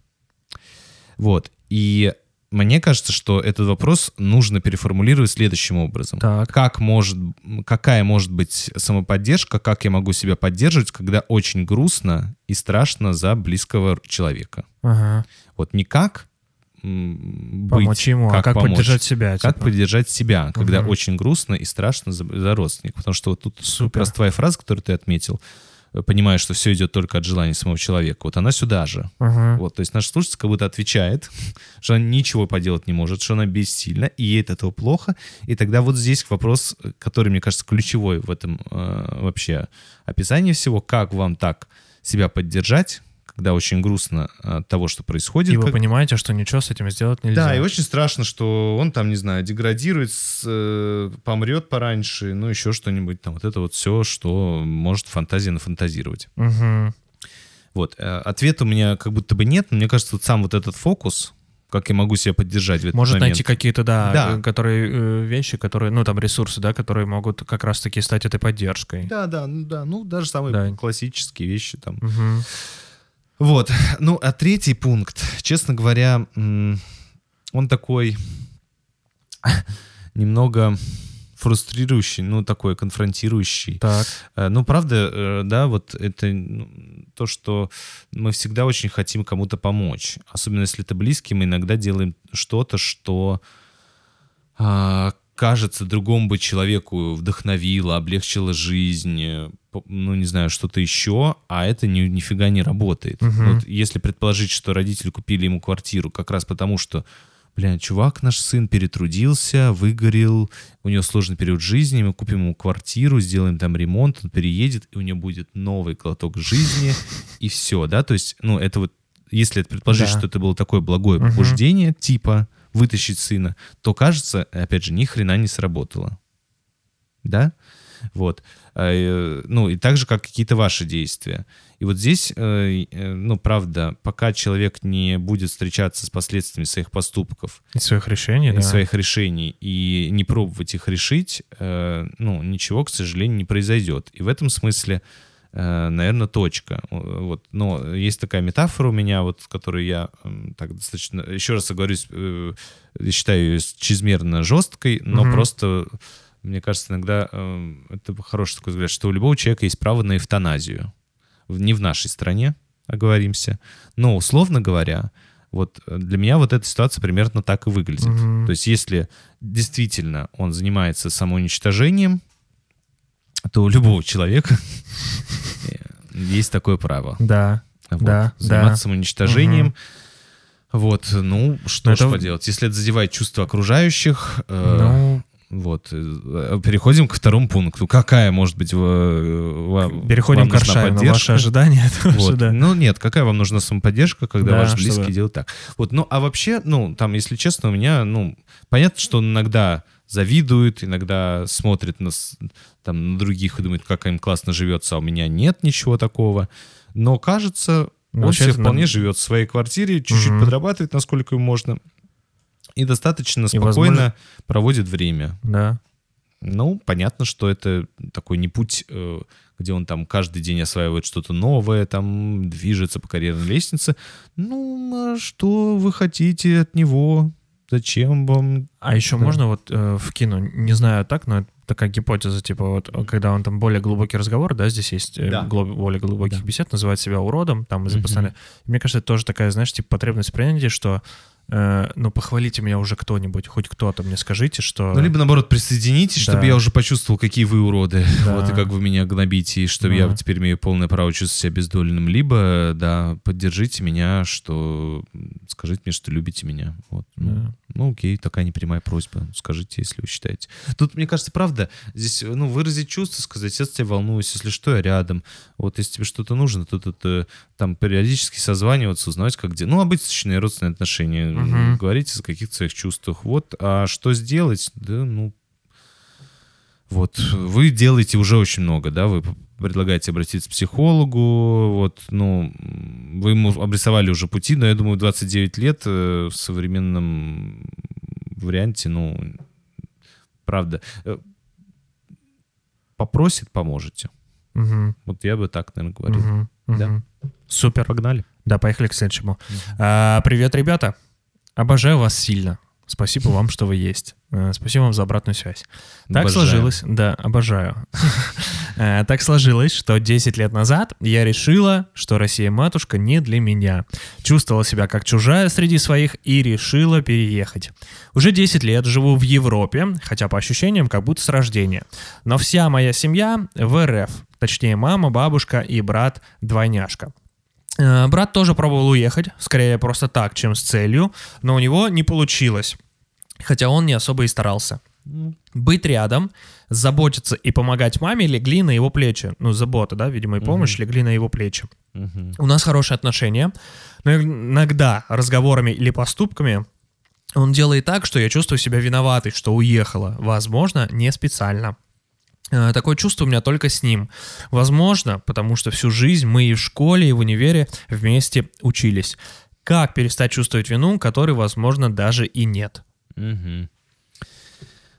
Вот, и мне кажется, что этот вопрос нужно переформулировать следующим образом. Так. Как может, какая может быть самоподдержка, как я могу себя поддерживать, когда очень грустно и страшно за близкого человека? Ага. Вот не как м, быть, Помочь ему, а как помочь, поддержать себя. как типа. поддержать себя, когда Мгм. очень грустно и страшно за, за родственника. Потому что вот тут Супер. простая фраза, которую ты отметил, понимая, что все идет только от желания самого человека, вот она сюда же. Ага. Вот, то есть наш слушатель как будто отвечает, что она ничего поделать не может, что она бессильна, и ей от этого плохо. И тогда вот здесь вопрос, который, мне кажется, ключевой в этом э, вообще описании всего, как вам так себя поддержать, когда очень грустно от того, что происходит. И вы как- понимаете, что ничего с этим сделать нельзя. Да, и очень страшно, что он там, не знаю, деградирует, с, э, помрет пораньше, ну еще что-нибудь там. Вот это вот все, что может фантазия нафантазировать. Мгм. Вот. э, Ответа у меня как будто бы нет, но мне кажется, вот сам вот этот фокус, как я могу себя поддержать в этот Может момент. найти какие-то, да, Да. э, которые вещи, которые, ну, там, ресурсы, да, которые могут как раз-таки стать этой поддержкой. Да, да, ну да, ну даже самые Да. классические вещи там. Мгм. Вот. Ну, а третий пункт, честно говоря, он такой немного фрустрирующий, ну, такой конфронтирующий. Так. Э, Ну, правда, э, да, вот это ну, то, что мы всегда очень хотим кому-то помочь. Особенно если это близкий, мы иногда делаем что-то, что а, кажется другому бы человеку вдохновило, облегчило жизнь, э, ну, не знаю, что-то еще, а это ни, нифига не работает. Мгм. Вот если предположить, что родители купили ему квартиру как раз потому, что Бля, чувак, наш сын перетрудился, выгорел, у него сложный период жизни, мы купим ему квартиру, сделаем там ремонт, он переедет, и у него будет новый глоток жизни, и все, да, то есть, ну, это вот, если предположить, Да. что это было такое благое Мгм. побуждение, типа вытащить сына, то, кажется, опять же, ни хрена не сработало. Да? Вот. А, э, Ну, и так же, как какие-то ваши действия. И вот здесь, э, э, ну, правда, пока человек не будет встречаться с последствиями своих поступков, Из своих решений, и да. своих решений и не пробовать их решить, ну, ничего, к сожалению, не произойдет. И в этом смысле, наверное, точка. Э, Вот. Но есть такая метафора у меня, вот, которую я так достаточно... Еще раз оговорюсь, э, я считаю ее чрезмерно жесткой, но Мгм. просто, мне кажется, иногда э, это хороший такой взгляд, что у любого человека есть право на эвтаназию. Не в нашей стране, оговоримся. Но, условно говоря, вот э, для меня вот эта ситуация примерно так и выглядит. Мгм. То есть если действительно он занимается самоуничтожением, то у любого человека э, есть такое право. Да. Вот, Да, заниматься да. самоуничтожением. Вот, ну, что Ну, ж это- поделать. Если это задевает чувства окружающих, э, Ну, Вот. э, Переходим ко второму пункту. Какая может быть в- вам, Переходим вам к нужна Аршавину. поддержка? Ваши ожидания Вот. да. Ну нет, какая вам нужна самоподдержка, когда Да, ваши чтобы- близкие делают так. Вот, ну а вообще, ну там, если честно, у меня, ну понятно, что он иногда завидует, иногда смотрит на, там, на других и думает, как им классно живется, а у меня нет ничего такого. Но кажется, Ну, он себе вполне нам- живет в своей квартире, чуть-чуть Мгм. подрабатывает, насколько ему можно, и достаточно И, спокойно возможно- проводит время. Да. Ну, понятно, что это такой не путь, э, где он там каждый день осваивает что-то новое, там движется по карьерной лестнице. Ну, а что вы хотите от него? Зачем вам? А еще Да. можно вот э, вкину, не знаю так, но это такая гипотеза, типа вот, э, когда он там более глубокий разговор, да, здесь есть э, Да. глуб- более глубоких Да. бесед, называет себя уродом, там, из-за Мне кажется, это тоже такая, знаешь, типа потребность принятия, что ну, похвалите меня уже кто-нибудь, хоть кто-то мне скажите, что... Ну, либо, наоборот, присоединитесь, чтобы Да. я уже почувствовал, какие вы уроды, Да. вот и как вы меня гнобите, и чтобы я Да. теперь имею полное право чувствовать себя бездольным. Либо, да, поддержите меня, что... Скажите мне, что любите меня. Вот. Ну, Да. Ну, окей, такая непрямая просьба. Скажите, если вы считаете. Тут, мне кажется, правда, здесь, ну, выразить чувства, сказать, я тебя волнуюсь, если что, я рядом. Вот, если тебе что-то нужно, то тут э, там периодически созваниваться, узнавать, как где. Ну, обычные родственные отношения. Мгм. Говорите о каких-то своих чувствах. Вот, а что сделать? Да, ну, вот, вы делаете уже очень много, да, вы предлагаете обратиться к психологу, вот, ну, вы ему обрисовали уже пути, но я думаю, 29 лет э, в современном варианте, ну, правда, э, попросит, поможете. Мгм, Вот я бы так, наверное, говорил. мгм, Да. Супер. Погнали. Да, поехали к следующему. А, привет, ребята. Обожаю вас сильно. Спасибо вам, что вы есть. Э, Спасибо вам за обратную связь. Так Обожаю. сложилось, да, обожаю. Э, Так сложилось, что 10 лет назад я решила, что Россия-матушка не для меня. Чувствовала себя как чужая среди своих и решила переехать. Уже 10 лет живу в Европе, хотя по ощущениям как будто с рождения. Но вся моя семья в РФ. Точнее, мама, бабушка и брат-двойняшка. Э, Брат тоже пробовал уехать, скорее просто так, чем с целью, но у него не получилось, хотя он не особо и старался. Быть рядом, заботиться и помогать маме легли на его плечи. Ну, забота, да, видимо, и помощь легли на его плечи. Мгм. У нас хорошие отношения, но иногда разговорами или поступками он делает так, что я чувствую себя виноватой, что уехала. Возможно, не специально. Э, Такое чувство у меня только с ним. Возможно, потому что всю жизнь мы и в школе, и в универе вместе учились. Как перестать чувствовать вину, которой, возможно, даже и нет? Мгм.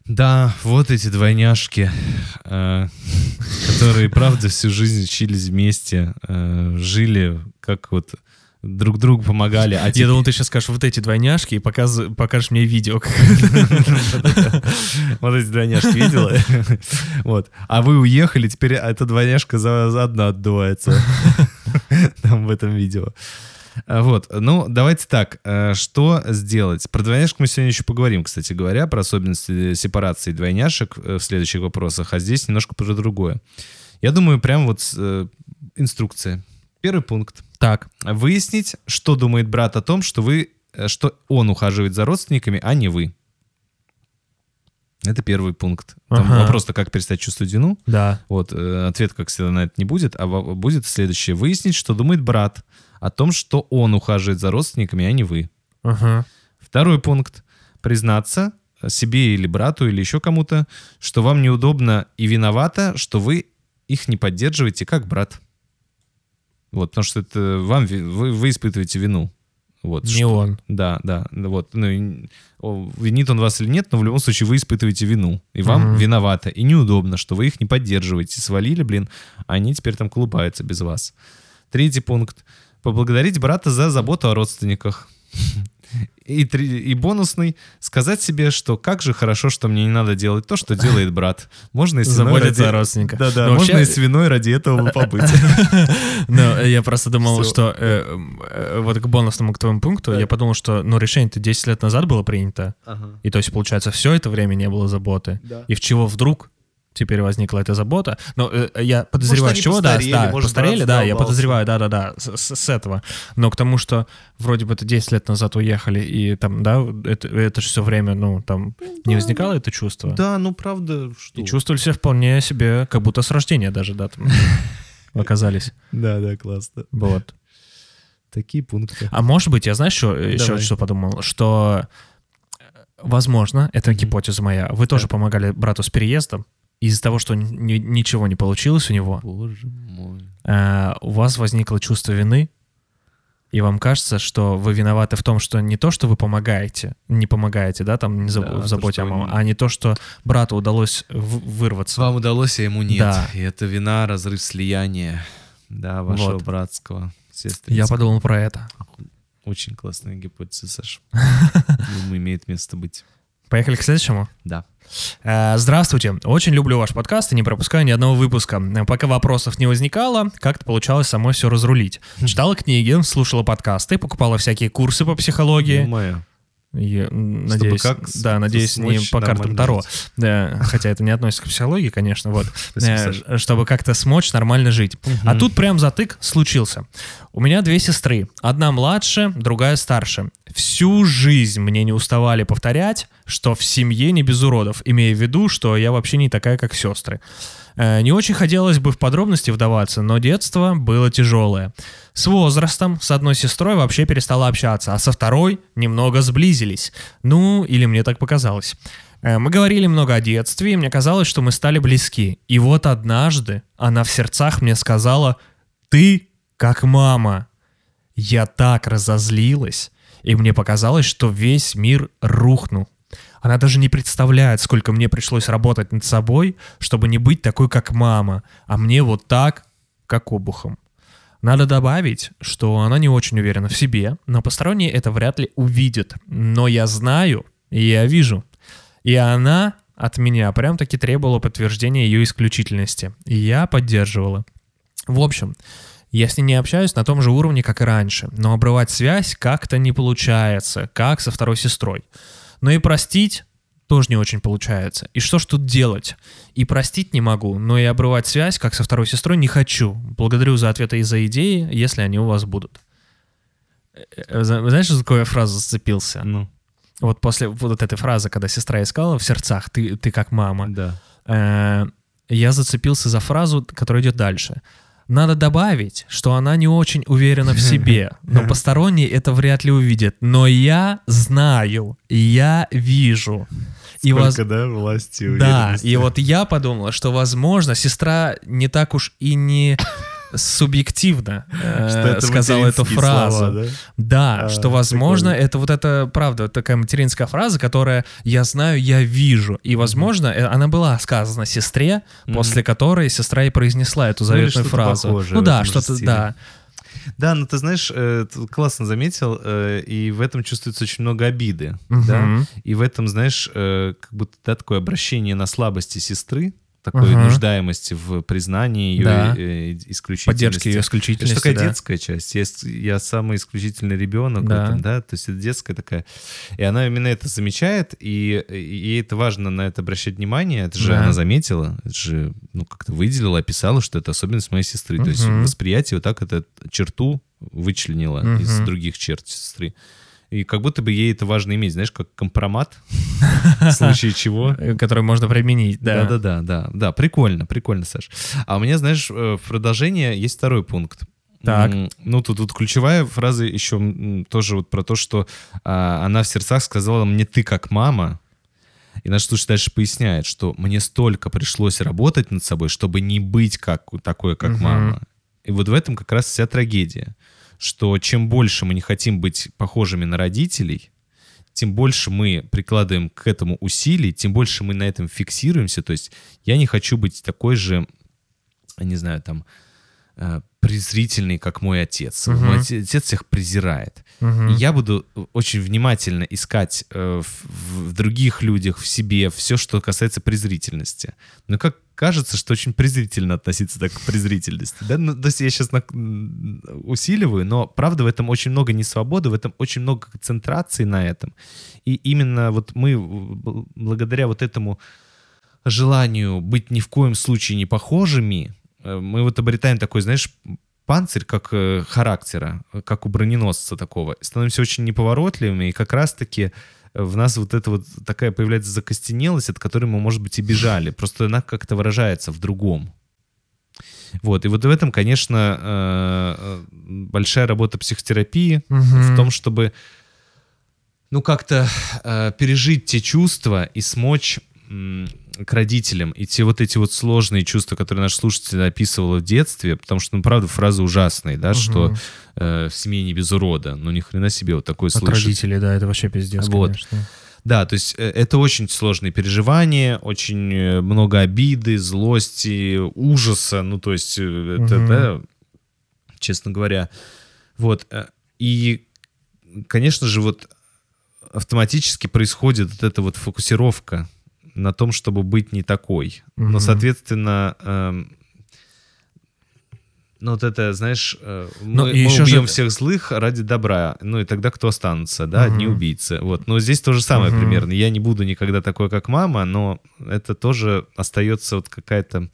Да, вот эти двойняшки, э, которые, правда, всю жизнь учились вместе, э, жили, как вот друг другу помогали. А Я думал, ты сейчас скажешь вот эти двойняшки и покажешь мне видео. Вот эти двойняшки видела? Вот. А вы уехали, теперь эта двойняшка за- заодно отдувается. Там в этом видео. А, Вот, ну, давайте так, э, что сделать? Про двойняшек мы сегодня еще поговорим, кстати говоря, про особенности сепарации двойняшек э, в следующих вопросах, а здесь немножко про другое. Я думаю, прям вот э, инструкция. Первый пункт. Так, Выяснить, что думает брат о том, что вы, э, что он ухаживает за родственниками, а не вы. Это первый пункт. Там Ага. вопрос-то, как перестать чувствовать вину. да. Вот, э, ответ, как всегда, на это не будет, а будет следующее. Выяснить, что думает брат о том, что он ухаживает за родственниками, а не вы. Ага. Второй пункт. Признаться себе или брату, или еще кому-то, что вам неудобно и виновато, что вы их не поддерживаете как брат. Вот, потому что это вам, вы, вы испытываете вину. Вот, Не что- он. Да, да, вот. Ну, винит он вас или нет, но в любом случае вы испытываете вину. И вам Мгм. виновато. И неудобно, что вы их не поддерживаете. Свалили, блин, а они теперь там колупаются без вас. Третий пункт. Поблагодарить брата за заботу о родственниках. И, три- и бонусный. Сказать себе, что как же хорошо, что мне не надо делать то, что делает брат. Можно и с виной Заботиться ради- о родственниках. Да-да, Ну, можно вообще- и с виной ради этого побыть. Ну, я просто думал, что э, э, вот к бонусному, к твоему пункту, я подумал, что, ну, решение-то 10 лет назад было принято, и то есть, получается, все это время не было заботы. Да. И в чего вдруг теперь возникла эта забота. Но э, я подозреваю, они с чего, да, постарели, да, может, постарели, да, я подозреваю, да-да-да, с, с- с этого. Но к тому, что вроде бы это 10 лет назад уехали, и там, да, это, это же все время, ну, там, не возникало это чувство? Да, ну правда, что? И чувствовали себя вполне себе, как будто с рождения даже, да, там оказались. Да, да, классно. Вот. Такие пункты. А может быть, я знаешь, что, еще Давай. что подумал? Что, э, возможно, это гипотеза моя, вы тоже помогали брату с переездом, из-за того, что ни- ничего не получилось у него, Боже мой. э, у вас возникло чувство вины, и вам кажется, что вы виноваты в том, что не то, что вы помогаете, не помогаете, да, там не заб- Да, в заботе о маме, а не то, что брату удалось вырваться. Вам удалось, а ему нет. Да. И это вина, разрыв слияния. Да, вашего Вот. братского сестры. Я подумал про это. Очень классная гипотеза, Саша. Думаю, имеет место быть. Поехали к следующему. Да. Э, Здравствуйте. Очень люблю ваш подкаст и не пропускаю ни одного выпуска. Пока вопросов не возникало, как-то получалось самой все разрулить. Читала книги, слушала подкасты, покупала всякие курсы по психологии. Думаю. И, надеюсь, как да, надеюсь, не по картам Таро. жить. Да, хотя это не относится к психологии, конечно, вот. Спасибо, Э, чтобы как-то смочь нормально жить. А тут прям затык случился. У меня две сестры. Одна младше, другая старше. Всю жизнь мне не уставали повторять, что в семье не без уродов, имея в виду, что я вообще не такая, как сестры. Э, Не очень хотелось бы в подробности вдаваться, но детство было тяжелое. С возрастом с одной сестрой вообще перестала общаться, а со второй немного сблизились. Ну, или мне так показалось. Э, Мы говорили много о детстве, и мне казалось, что мы стали близки. И вот однажды она в сердцах мне сказала «Ты как мама». Я так разозлилась, и мне показалось, что весь мир рухнул. Она даже не представляет, сколько мне пришлось работать над собой, чтобы не быть такой, как мама, а мне вот так, как обухом. Надо добавить, что она не очень уверена в себе, но посторонние это вряд ли увидят. Но я знаю, и я вижу. И она от меня прям-таки требовала подтверждения ее исключительности. И я поддерживала. В общем, я с ней не общаюсь на том же уровне, как и раньше, но обрывать связь как-то не получается, как со второй сестрой. Но и простить тоже не очень получается. И что ж тут делать? И простить не могу, но и обрывать связь, как со второй сестрой, не хочу. Благодарю за ответы и за идеи, если они у вас будут. Э, э, зна- Знаешь, за какую я фразу зацепился? Ну, Вот после вот этой фразы, когда сестра искала в сердцах, ты, ты как мама, да. э, я зацепился за фразу, которая идет дальше. Надо добавить, что она не очень уверена в себе, но посторонние это вряд ли увидят. Но я знаю, я вижу. И воз- Сколько, да, власти, Да, уверенности. и вот я подумала, что, возможно, сестра не так уж и не субъективно э, сказала эту фразу. слова, да? Да, А, что, возможно, прикольно. это вот это, правда, такая материнская фраза, которая «я знаю, я вижу». И, возможно, э, она была сказана сестре, после которой сестра и произнесла эту Ну, заветную фразу. ну да, что-то, стиле. да. Да, ну ты знаешь, э, ты классно заметил, э, и в этом чувствуется очень много обиды, да, Мгм. и в этом, знаешь, э, как будто да, такое обращение на слабости сестры, такой Ага. нуждаемости в признании ее Да. э, исключительности. Поддержки ее Это же исключительности, такая да. детская часть. Я, я самый исключительный ребенок Да. в этом, да, то есть это детская такая. И она именно это замечает, и, и ей это важно на это обращать внимание. Это же Да. она заметила, это же, ну, как-то выделила, описала, что это особенность моей сестры. То есть восприятие вот так эту черту вычленила Мгм. из других черт сестры. И как будто бы ей это важно иметь, знаешь, как компромат, в случае чего. Которую можно применить, да. Да, да, да, да, да, прикольно, прикольно, Саш. А у меня, знаешь, э, в продолжение есть второй пункт. Так. Ну, тут, тут ключевая фраза еще тоже вот про то, что а, она в сердцах сказала мне «ты как мама», и наш слушатель дальше поясняет, что мне столько пришлось работать над собой, чтобы не быть как такой, как Мгм. мама. И вот в этом как раз вся трагедия, что чем больше мы не хотим быть похожими на родителей, тем больше мы прикладываем к этому усилий, тем больше мы на этом фиксируемся. То есть я не хочу быть такой же, не знаю, там, э, презрительный, как мой отец. Мгм. Мой оте- отец всех презирает. Мгм. И я буду очень внимательно искать э, в других людях, в себе, все, что касается презрительности. Но как кажется, что очень презрительно относиться так к презрительности. Да? Ну, то есть я сейчас усиливаю, но правда в этом очень много несвободы, в этом очень много концентрации на этом. И именно вот мы благодаря вот этому желанию быть ни в коем случае не похожими, э, мы вот обретаем такой, знаешь, панцирь как э, характера, э, как у броненосца такого. Становимся очень неповоротливыми, и как раз-таки в нас вот эта вот такая появляется закостенелость, от которой мы, может быть, и бежали. Просто она как-то выражается в другом. Вот, и вот в этом, конечно, э, э, большая работа психотерапии в том, чтобы, ну, как-то э, пережить те чувства и смочь к родителям и те вот эти вот сложные чувства, которые наш слушатель описывал в детстве, потому что, ну, правда, фразы ужасные, да, что э, в семье не без урода, ну, ни хрена себе вот такое От слышать. родителей, да, это вообще пиздец, Вот. конечно. Да, то есть э, это очень сложные переживания, очень э, много обиды, злости, ужаса, ну то есть э, это, да, честно говоря. Вот. И, конечно же, вот автоматически происходит вот эта вот фокусировка на том, чтобы быть не такой. Но, Мгм. соответственно, эм, ну вот это, знаешь, э, Ну, мы, мы еще же- убьем всех злых ради добра. Ну и тогда кто останутся, да? Одни Мгм. убийцы. Вот. Но здесь то же самое Мгм. примерно. Я не буду никогда такой, как мама, но это тоже остается вот какая-то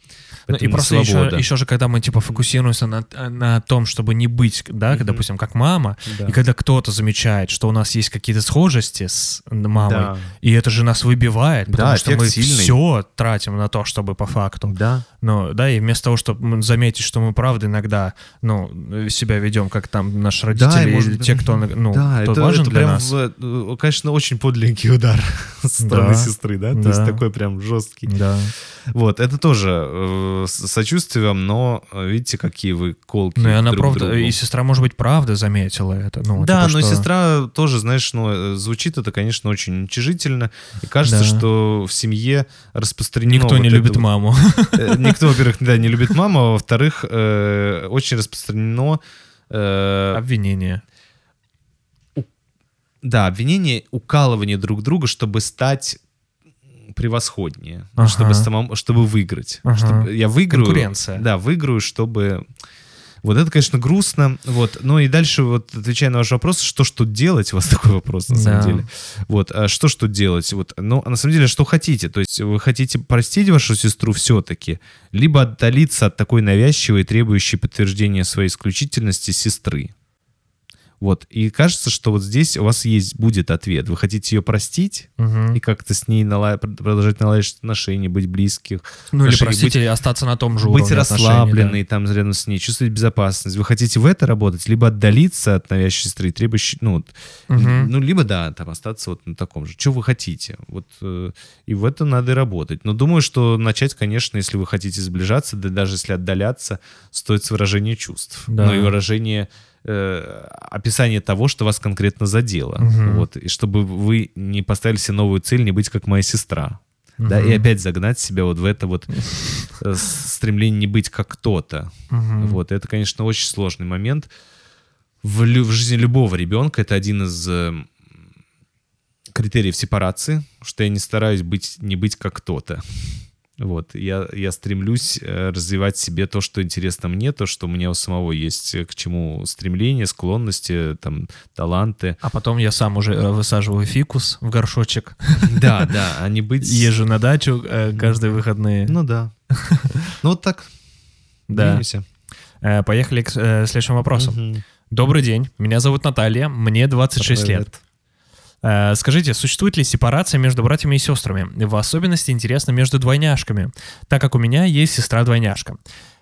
Ну, и просто еще, еще же, когда мы типа фокусируемся на, на том, чтобы не быть, да, Мгм. допустим, как мама, Да. и когда кто-то замечает, что у нас есть какие-то схожести с мамой, Да. и это же нас выбивает, потому Да, что мы сильный. все тратим на то, чтобы по факту. Да. Ну, да, и вместо того, чтобы заметить, что мы правда иногда, ну, себя ведем, как там наши родители, и, или может те, кто, ну, да, кто это, важен это для прям, нас. в- э, конечно, очень подлинный удар со стороны Да. сестры, да? То Да. есть такой прям жесткий. Да. Вот, это тоже э, с- сочувствие вам, но э, видите, какие вы колки Ну, и она друг правда, другу. и сестра, может быть, правда заметила это. Ну, Да, типа, но что- сестра тоже, знаешь, ну, э, звучит это, конечно, очень уничижительно. И кажется, Да. что в семье распространено... Никто вот не любит вот- маму. Никто, во-первых, да, не любит маму, а во-вторых, э, очень распространено... э, Обвинение. Да, обвинение, укалывание друг друга, чтобы стать превосходнее, Ага. чтобы, самому, чтобы выиграть. Ага. Чтобы я выиграю. Конкуренция. Да, выиграю, чтобы... Вот это, конечно, грустно. Вот. Ну и дальше, вот, отвечая на ваш вопрос, что тут делать? У вас такой вопрос, на самом Да. деле. Вот. А что тут делать? Вот. Ну, а на самом деле, что хотите? То есть вы хотите простить вашу сестру все-таки, либо отдалиться от такой навязчивой, требующей подтверждения своей исключительности сестры. Вот. И кажется, что вот здесь у вас есть, будет ответ. Вы хотите ее простить Мгм. и как-то с ней нала- продолжать наладить отношения, быть близких, Ну или, простите, остаться на том же быть уровне отношений, расслабленной там рядом с ней, чувствовать безопасность. Вы хотите в это работать, либо отдалиться от навязчивой сестры, требующей, ну, вот, да. Мгм. ну, либо, да, там остаться вот на таком же. Что вы хотите? Вот, э, и в это надо работать. Но думаю, что начать, конечно, если вы хотите сближаться, да даже если отдаляться, стоит с выражения чувств. Да. Ну и выражение э, описание того, что вас конкретно задело. Мгм. Вот, и чтобы вы не поставили себе новую цель, не быть как моя сестра. Да, и опять загнать себя вот в это вот э, стремление не быть как кто-то. Мгм. Вот, это, конечно, очень сложный момент. В, в жизни любого ребенка это один из э, критериев сепарации, что я не стараюсь быть, не быть как кто-то. Вот, я, я стремлюсь э, развивать себе то, что интересно мне, то, что у меня у самого есть, э, к чему стремление, склонности, там, таланты. А потом я сам уже э, высаживаю фикус в горшочек, Да, да, а не быть... езжу на дачу э, каждые выходные. Ну да. Ну вот так. Да. Поехали к следующему вопросу. Добрый день, меня зовут Наталья, мне 26 лет. Э, Скажите, существует ли сепарация между братьями и сестрами? В особенности интересно между двойняшками, так как у меня есть сестра-двойняшка.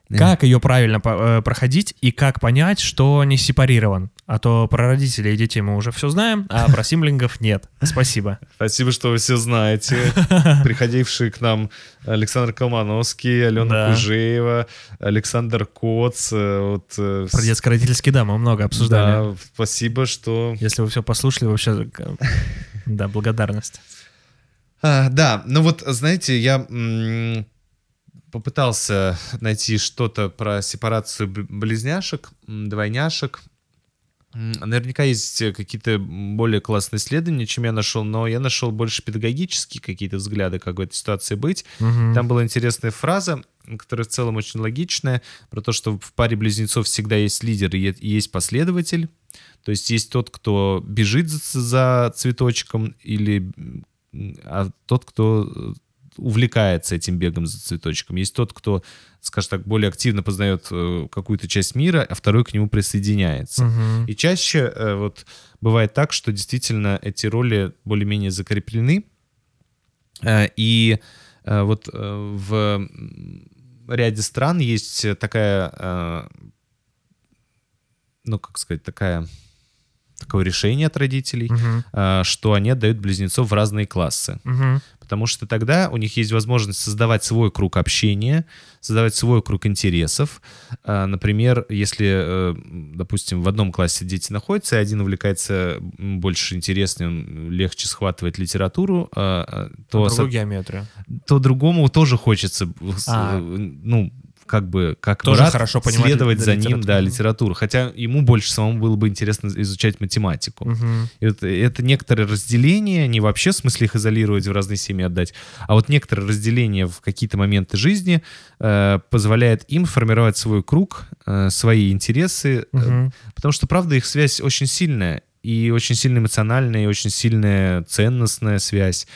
Да. Как ее правильно э, проходить и как понять, что не сепарирован? А то про родителей и детей мы уже все знаем, а про симблингов нет. Спасибо. Спасибо, что вы все знаете. Приходившие к нам Александр Колмановский, Алена Да. Кужеева, Александр Коц. э, Вот, э, Про детско-родительский, да, мы много обсуждали. Да, спасибо, что... Если вы все послушали, вообще, да, благодарность. А, да, ну вот, знаете, я попытался найти что-то про сепарацию близняшек, двойняшек. Наверняка есть э, какие-то более классные исследования, чем я нашел, но я нашел больше педагогические какие-то взгляды, как в этой ситуации быть. Мгм. Там была интересная фраза, которая в целом очень логичная, про то, что в паре близнецов всегда есть лидер и есть последователь. То есть есть тот, кто бежит за, цветочком, или а тот, кто э, увлекается этим бегом за цветочком. Есть тот, кто, скажем так, более активно познает э, какую-то часть мира, а второй к нему присоединяется. Мгм. И чаще э, вот бывает так, что действительно эти роли более-менее закреплены. Э, И вот в ряде стран есть такая, ну, как сказать, такая, такое решение от родителей, э, что они отдают близнецов в разные классы. Мгм. Потому что тогда у них есть возможность создавать свой круг общения, создавать свой круг интересов. А, Например, если, э, допустим, в одном классе дети находятся, и один увлекается больше интересным, легче схватывает литературу, а, а, то, со- геометрию. то другому тоже хочется, с- А. э, ну, как бы, как Тоже брат, хорошо понимать следовать за ним, да, литературу. Хотя ему больше самому было бы интересно изучать математику. И вот это некоторое разделение, не вообще в смысле их изолировать, в разные семьи отдать, а вот некоторое разделение в какие-то моменты жизни э, позволяет им формировать свой круг, э, свои интересы, э, Мгм. потому что, правда, их связь очень сильная, и очень сильно эмоциональная, и очень сильная ценностная связь.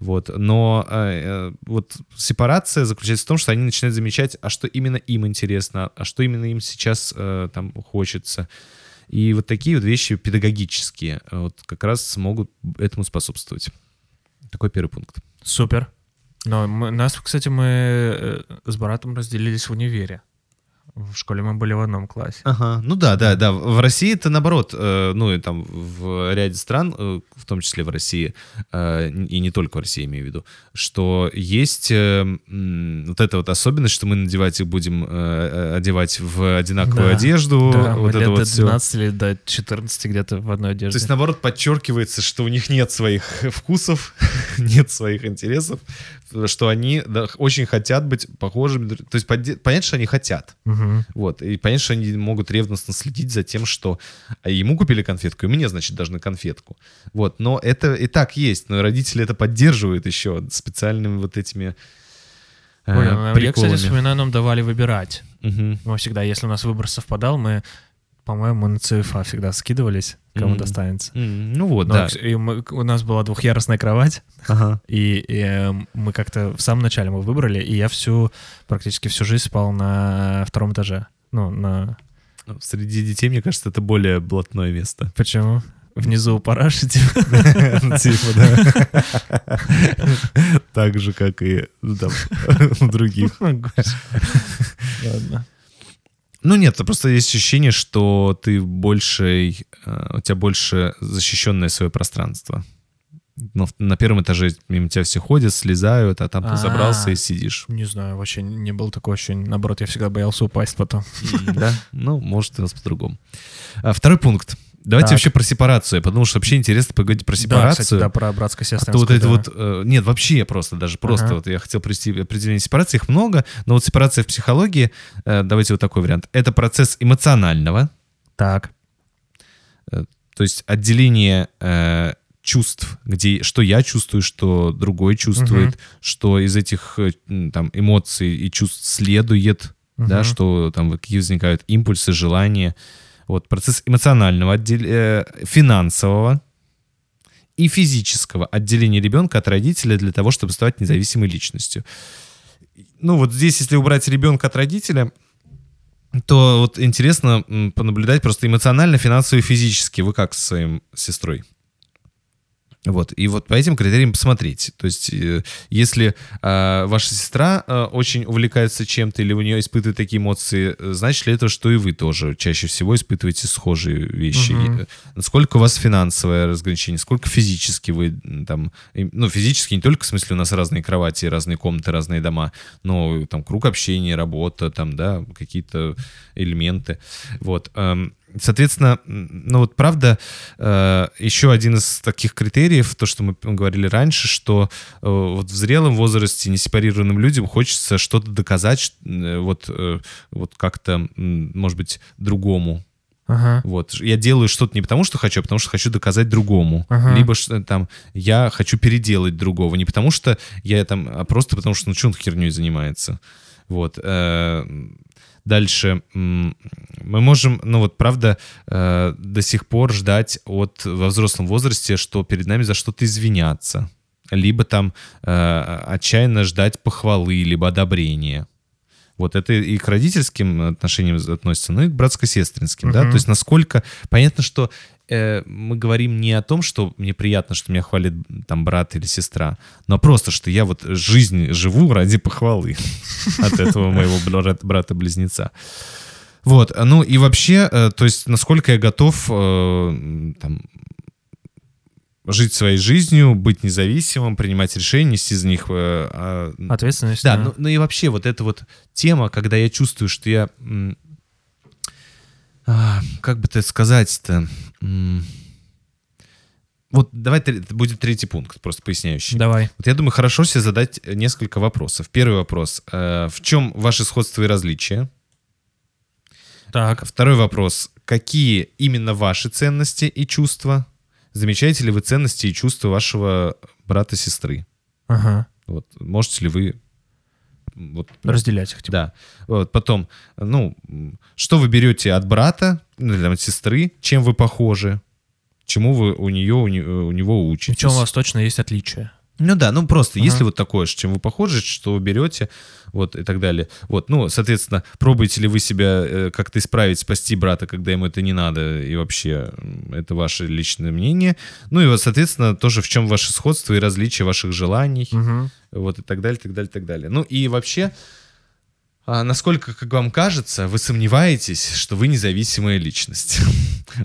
Вот. Но э, э, вот сепарация заключается в том, что они начинают замечать, а что именно им интересно, а что именно им сейчас э, там хочется. И вот такие вот вещи педагогические э, вот как раз могут этому способствовать. Такой первый пункт. Супер. Но мы- нас, кстати, мы э, с братом разделились в универе. В школе мы были в одном классе. Ага, ну да, да, да. В России это наоборот, э, ну и там в ряде стран, э, в том числе в России, э, и не только в России, имею в виду, что есть э, вот эта вот особенность, что мы надевать их будем э, э, одевать в одинаковую Да. одежду, Да, вот лет это до вот всё. 12 или до 14 где-то в одной То одежде. есть, наоборот, подчеркивается, что у них нет своих вкусов, нет своих интересов, что они да, очень хотят быть похожими. То есть, понятно, что они хотят. Мгм. Вот. И понятно, что они могут ревностно следить за тем, что а ему купили конфетку, и мне, значит, должны конфетку. Вот. Но это и так есть. Но родители это поддерживают еще специальными вот этими э, Понял. Я, кстати, приколами. вспоминаю, нам давали выбирать. Мгм. Мы всегда, если у нас выбор совпадал, мы, по-моему, на ЦФА всегда скидывались, кому Мгм. достанется. М, Ну вот, Но да. и мы- у нас была двухъярусная кровать, Ага. и, и, э, мы как-то в самом начале мы выбрали, и я всю, практически всю жизнь спал на втором этаже. Ну, на... Ну, Среди детей, мне кажется, это более блатное место. Почему? Внизу параши, типа. Типа, да. Так же, как и ну, там, у других. Ладно. Ну нет, это просто есть ощущение, что ты больше, э, у тебя больше защищенное свое пространство. Но на первом этаже мимо тебя все ходят, слезают, а там ты А. забрался и сидишь. Не знаю, вообще не было такого ощущения. Наоборот, я всегда боялся упасть потом. Да? Ну, может, у нас по-другому. А, Второй пункт. Давайте Так. вообще про сепарацию. Подумал, что вообще интересно поговорить про Да, сепарацию. кстати, да, про А братско-сестринскую. то вот это да. вот... э, Нет, вообще просто, даже просто Ага. вот я хотел привести определение сепарации. Их много, но вот сепарация в психологии, э, давайте вот такой вариант. Это процесс эмоционального, Так. то есть отделение э, чувств, где что я чувствую, что другой чувствует, Мгм. что из этих э, там эмоций и чувств следует, да, Мгм. что там какие возникают импульсы, желания. Вот процесс эмоционального, э, финансового и физического отделения ребенка от родителя для того, чтобы стать независимой личностью. Ну вот здесь, если убрать ребенка от родителя, то вот интересно понаблюдать просто эмоционально, финансово и физически. Вы как со своим сестрой? Вот, и вот по этим критериям посмотреть. То есть, э, если э, ваша сестра э, очень увлекается чем-то или у нее испытывает такие эмоции, э, значит ли это, что и вы тоже чаще всего испытываете схожие вещи? Мгм. И, э, Насколько у вас финансовое разграничение, сколько физически вы там, ну, физически не только в смысле у нас разные кровати, разные комнаты, разные дома, но там круг общения, работа, там, да, какие-то элементы. Вот. эм, Соответственно, ну вот правда, э, еще один из таких критериев, то, что мы говорили раньше, что э, вот в зрелом возрасте несепарированным людям хочется что-то доказать, э, вот, вот как-то, может быть, другому. Ага. Вот. Я делаю что-то не потому, что хочу, а потому что хочу доказать другому. Ага. Либо ш- там я хочу переделать другого. Не потому что я там, а просто потому что ну что он херней занимается. Вот. Дальше мы можем, ну вот правда, э, до сих пор ждать от во взрослом возрасте, что перед нами за что-то извиняться. либо там э, отчаянно ждать похвалы, либо одобрения. Вот это и к родительским отношениям относится, ну и к братско-сестринским, да, Мгм. то есть насколько... Понятно, что э, мы говорим не о том, что мне приятно, что меня хвалит там брат или сестра, но просто, что я вот жизнь живу ради похвалы от этого моего брат- брата-близнеца. Вот, ну и вообще, э, то есть насколько я готов э, там, жить своей жизнью, быть независимым, принимать решения, нести за них... э, а, Ответственность. да, ну, ну и вообще вот эта вот тема, когда я чувствую, что я... а, как бы это сказать-то? Вот давай это будет третий пункт, просто поясняющий. Давай. Вот я думаю, хорошо себе задать несколько вопросов. Первый вопрос. э, в чем ваши сходства и различия? Так. Второй вопрос. Какие именно ваши ценности и чувства? Замечаете ли вы ценности и чувства вашего брата-сестры? Ага. Вот, можете ли вы... Вот, Разделять их. типа. Да. Вот, потом, ну, что вы берете от брата, ну, там, от сестры, чем вы похожи, чему вы у нее, у, не- у него В учитесь. чем у вас точно есть отличия? Ну да, ну просто, Ага. если вот такое, чем вы похожи, что вы берете, вот и так далее. Вот, ну, соответственно, пробуете ли вы себя э, как-то исправить, спасти брата, когда ему это не надо, и вообще это ваше личное мнение. Ну и вот, соответственно, тоже в чем ваше сходство и различие ваших желаний, Мгм. Вот и так далее, так далее, так далее. Ну и вообще, а, насколько, как вам кажется, вы сомневаетесь, что вы независимая личность?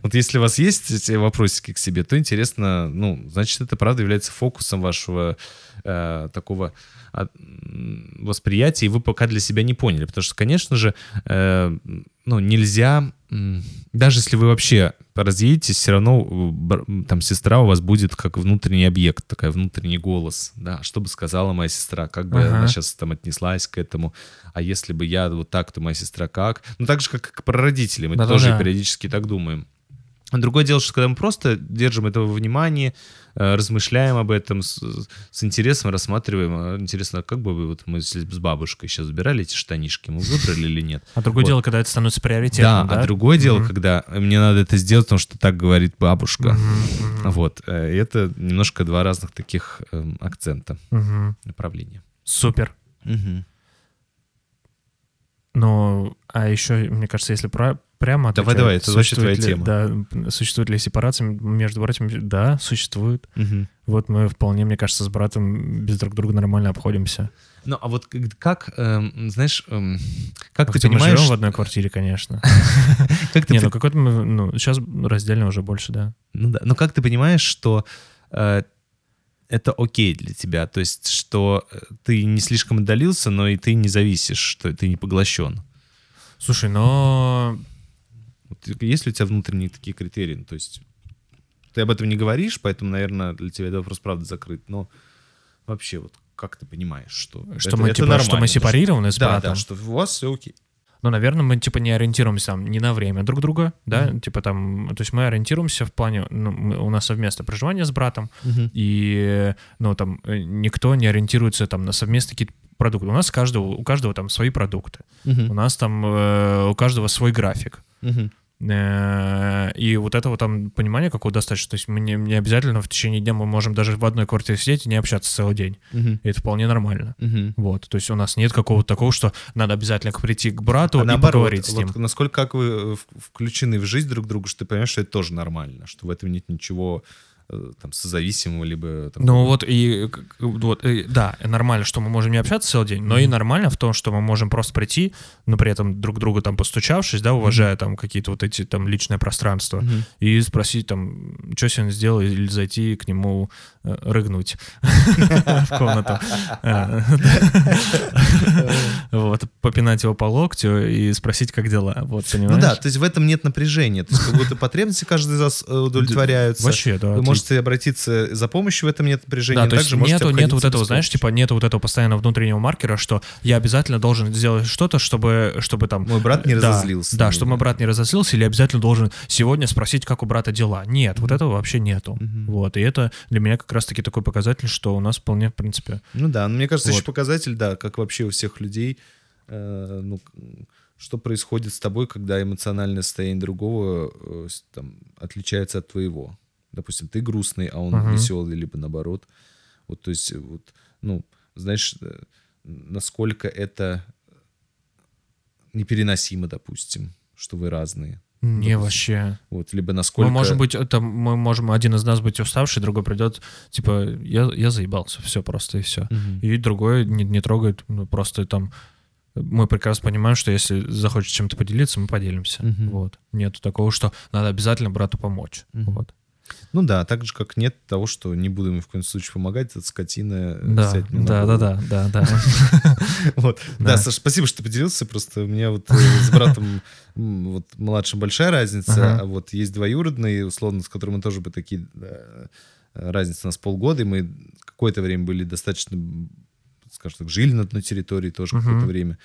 Вот если у вас есть эти вопросики к себе, то интересно, ну, значит, это правда является фокусом вашего э, такого а, восприятия, и вы пока для себя не поняли. Потому что, конечно же, э, ну, нельзя, даже если вы вообще разъедетесь, все равно э, там сестра у вас будет как внутренний объект, такой внутренний голос. Да, что бы сказала моя сестра, как бы Ага. она сейчас там отнеслась к этому. А если бы я вот так, то моя сестра как? Ну, так же, как про родителей. Мы Да-да-да. тоже периодически так думаем. А Другое дело, что когда мы просто держим это во внимании, э, размышляем об этом с, с интересом, рассматриваем, а, интересно, а как бы вот мы с бабушкой сейчас забирали эти штанишки, мы выбрали или нет? А другое Вот. дело, когда это становится Да, приоритетом, да? а другое дело, Мгм. когда мне надо это сделать, потому что так говорит бабушка. Мгм, Вот, э, и это немножко два разных таких эм, акцента, мгм. направления. Супер. Ну, а еще, мне кажется, если про- прямо Давай, отвечать, давай, это вообще твоя ли- тема. Да, существует ли сепарация между братьями? Да, существует. Мгм. Вот мы вполне, мне кажется, с братом без друг друга нормально обходимся. Ну, а вот как, эм, знаешь, эм, как ты Хотя мы понимаешь... живем в одной квартире, конечно. Как ты Не, ну какой-то мы, ну, сейчас раздельно уже больше, да. Ну да. Но как ты понимаешь, что э, это окей для тебя? То есть, что э, ты не слишком отдалился, но и ты не зависишь, что ты не поглощен. Слушай, но Вот есть ли у тебя внутренние такие критерии? То есть ты об этом не говоришь, поэтому, наверное, для тебя этот вопрос правда закрыт. Но вообще, вот как ты понимаешь, что что это- мы это типа, что мы сепарированы с Да, братом. да, что у вас все окей. Ну, наверное, мы типа не ориентируемся там ни на время друг друга, да, типа там, то есть мы ориентируемся в плане, ну, мы- у нас совместное проживание с братом, и, ну, там, э, никто не ориентируется там на совместные какие-то продукты. У нас каждого, у каждого там свои продукты. У нас там э, у каждого свой график. Э, И вот этого там понимания какого достаточно. То есть мы не, не обязательно в течение дня мы можем даже в одной квартире сидеть и не общаться целый день. И это вполне нормально. Вот, то есть у нас нет какого-то такого, что надо обязательно прийти к брату А и наоборот, поговорить с ним. вот насколько как вы э, включены в жизнь друг друга, что ты понимаешь, что это тоже нормально, что в этом нет ничего э, там созависимого, либо... там, Ну вот и вот и, да, нормально, что мы можем не общаться целый день, но и нормально в том, что мы можем просто прийти, но при этом друг друга там постучавшись, да, уважая там какие-то вот эти там личное пространство, Мгм. и спросить там, что сегодня сделал, или зайти к нему э, рыгнуть в комнату. Э, Вот, попинать его по локтю и спросить, как дела. Вот, Ну понимаешь? да, то есть в этом нет напряжения, то есть как будто потребности каждый из вас э, удовлетворяются. Вообще, да. Можете обратиться за помощью, в этом нет напряжения. Да, то есть нету, нету обходиться вот этого, знаешь, типа нету вот этого постоянного внутреннего маркера, что я обязательно должен сделать что-то, чтобы, чтобы там... Мой брат не Да, разозлился. Да, чтобы мой брат не разозлился, или обязательно должен сегодня спросить, как у брата дела. Нет, вот этого вообще нету. Мгм. Вот, и это для меня как раз-таки такой показатель, что у нас вполне, в принципе... Ну да, но мне кажется, Вот. еще показатель, да, как вообще у всех людей, э, ну, что происходит с тобой, когда эмоциональное состояние другого э, там, отличается от твоего. Допустим, ты грустный, а он Мгм. веселый, либо наоборот. Вот, то есть, вот, ну, знаешь, э, насколько это непереносимо, допустим, что вы разные. Не Допустим. вообще. Вот, либо насколько... Мы можем быть, это мы можем один из нас быть уставший, другой придет, типа, я, я заебался, все просто и все. Мгм. И другой не, не трогает, ну, просто там мы прекрасно понимаем, что если захочет чем-то поделиться, мы поделимся. Мгм. Вот. Нету такого, что надо обязательно брату помочь. Мгм. Вот. Ну да, так же, как нет того, что не буду ему в коем случае помогать, это скотина э, Да, мне на да, да, да, да, да. Вот. Да. Саша, спасибо, что поделился. Просто у меня вот э, с братом вот младшим большая разница, а вот есть двоюродные, условно, с которыми мы тоже бы такие... разница у нас полгода, и мы какое-то время были достаточно, скажем так, жили на одной территории тоже какое-то время.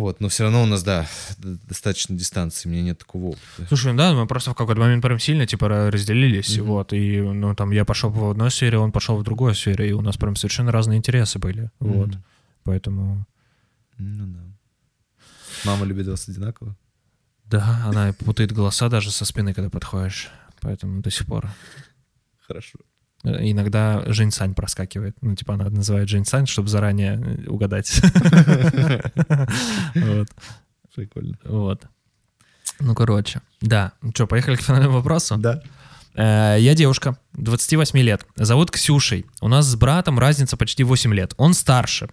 Вот, но все равно у нас, да, достаточно дистанции, у меня нет такого опыта. Слушай, ну да, мы просто в какой-то момент прям сильно, типа, ра- разделились, Мгм. вот, и, ну, там, я пошел в одной сфере, он пошел в другой сфере, и у нас прям совершенно разные интересы были, вот, Мгм. поэтому, Ну да. Мама любит вас одинаково? да, она путает голоса даже со спины, когда подходишь, поэтому до сих пор. Хорошо. Э, Иногда Жень Сань проскакивает. Ну, типа, она называет Жень Сань, чтобы заранее э, угадать. Вот. Прикольно. Вот. Ну, короче. Да. Ну что, поехали к финальному вопросу? Да. Э, Я девушка, 28 лет. Зовут Ксюшей. У нас с братом разница почти 8 лет. Он старше.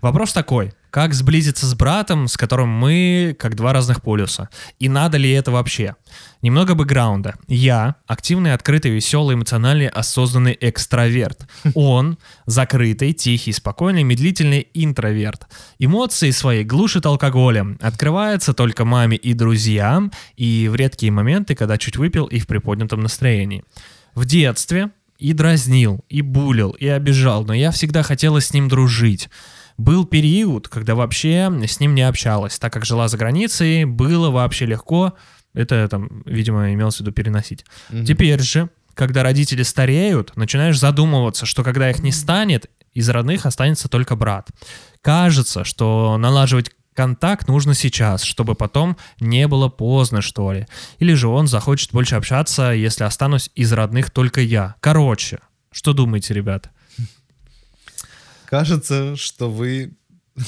Вопрос такой. Как сблизиться с братом, с которым мы как два разных полюса? И надо ли это вообще? Немного бэкграунда. Я активный, открытый, веселый, эмоциональный, осознанный экстраверт. Он закрытый, тихий, спокойный, медлительный интроверт. Эмоции свои глушит алкоголем. Открывается только маме и друзьям, и в редкие моменты, когда чуть выпил и в приподнятом настроении. В детстве и дразнил, и булил, и обижал, но я всегда хотела с ним дружить. Был период, когда вообще с ним не общалась, так как жила за границей, было вообще легко. Это там, видимо, имелось в виду переносить. Мгм. Теперь же, когда родители стареют, начинаешь задумываться, что когда их не станет, из родных останется только брат. Кажется, что налаживать контакт нужно сейчас, чтобы потом не было поздно, что ли. Или же он захочет больше общаться, если останусь из родных только я. Короче, что думаете, ребята? Кажется, что вы...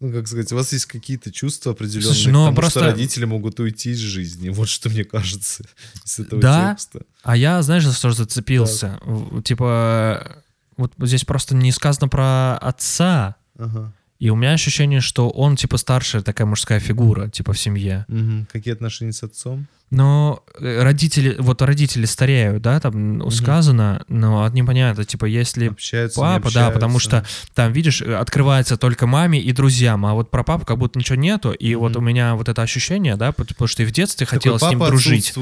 Ну, как сказать, у вас есть какие-то чувства определенные, Слушай, ну, к тому, просто- что родители могут уйти из жизни. Вот что мне кажется из этого Да? текста. А я, знаешь, за что зацепился? В- Типа, вот здесь просто не сказано про отца, Ага. И у меня ощущение, что он, типа, старшая такая мужская фигура, типа, в семье. Мгм. Какие отношения с отцом? Но э, родители, вот родители стареют, да, там ну, сказано, но непонятно, типа, если Общаются, папа, да, потому общаются? что там, видишь, э, открывается только маме и друзьям, а вот про папу как будто ничего нету, и вот у меня вот это ощущение, да, пот- потому что и в детстве Такой с ним дружить.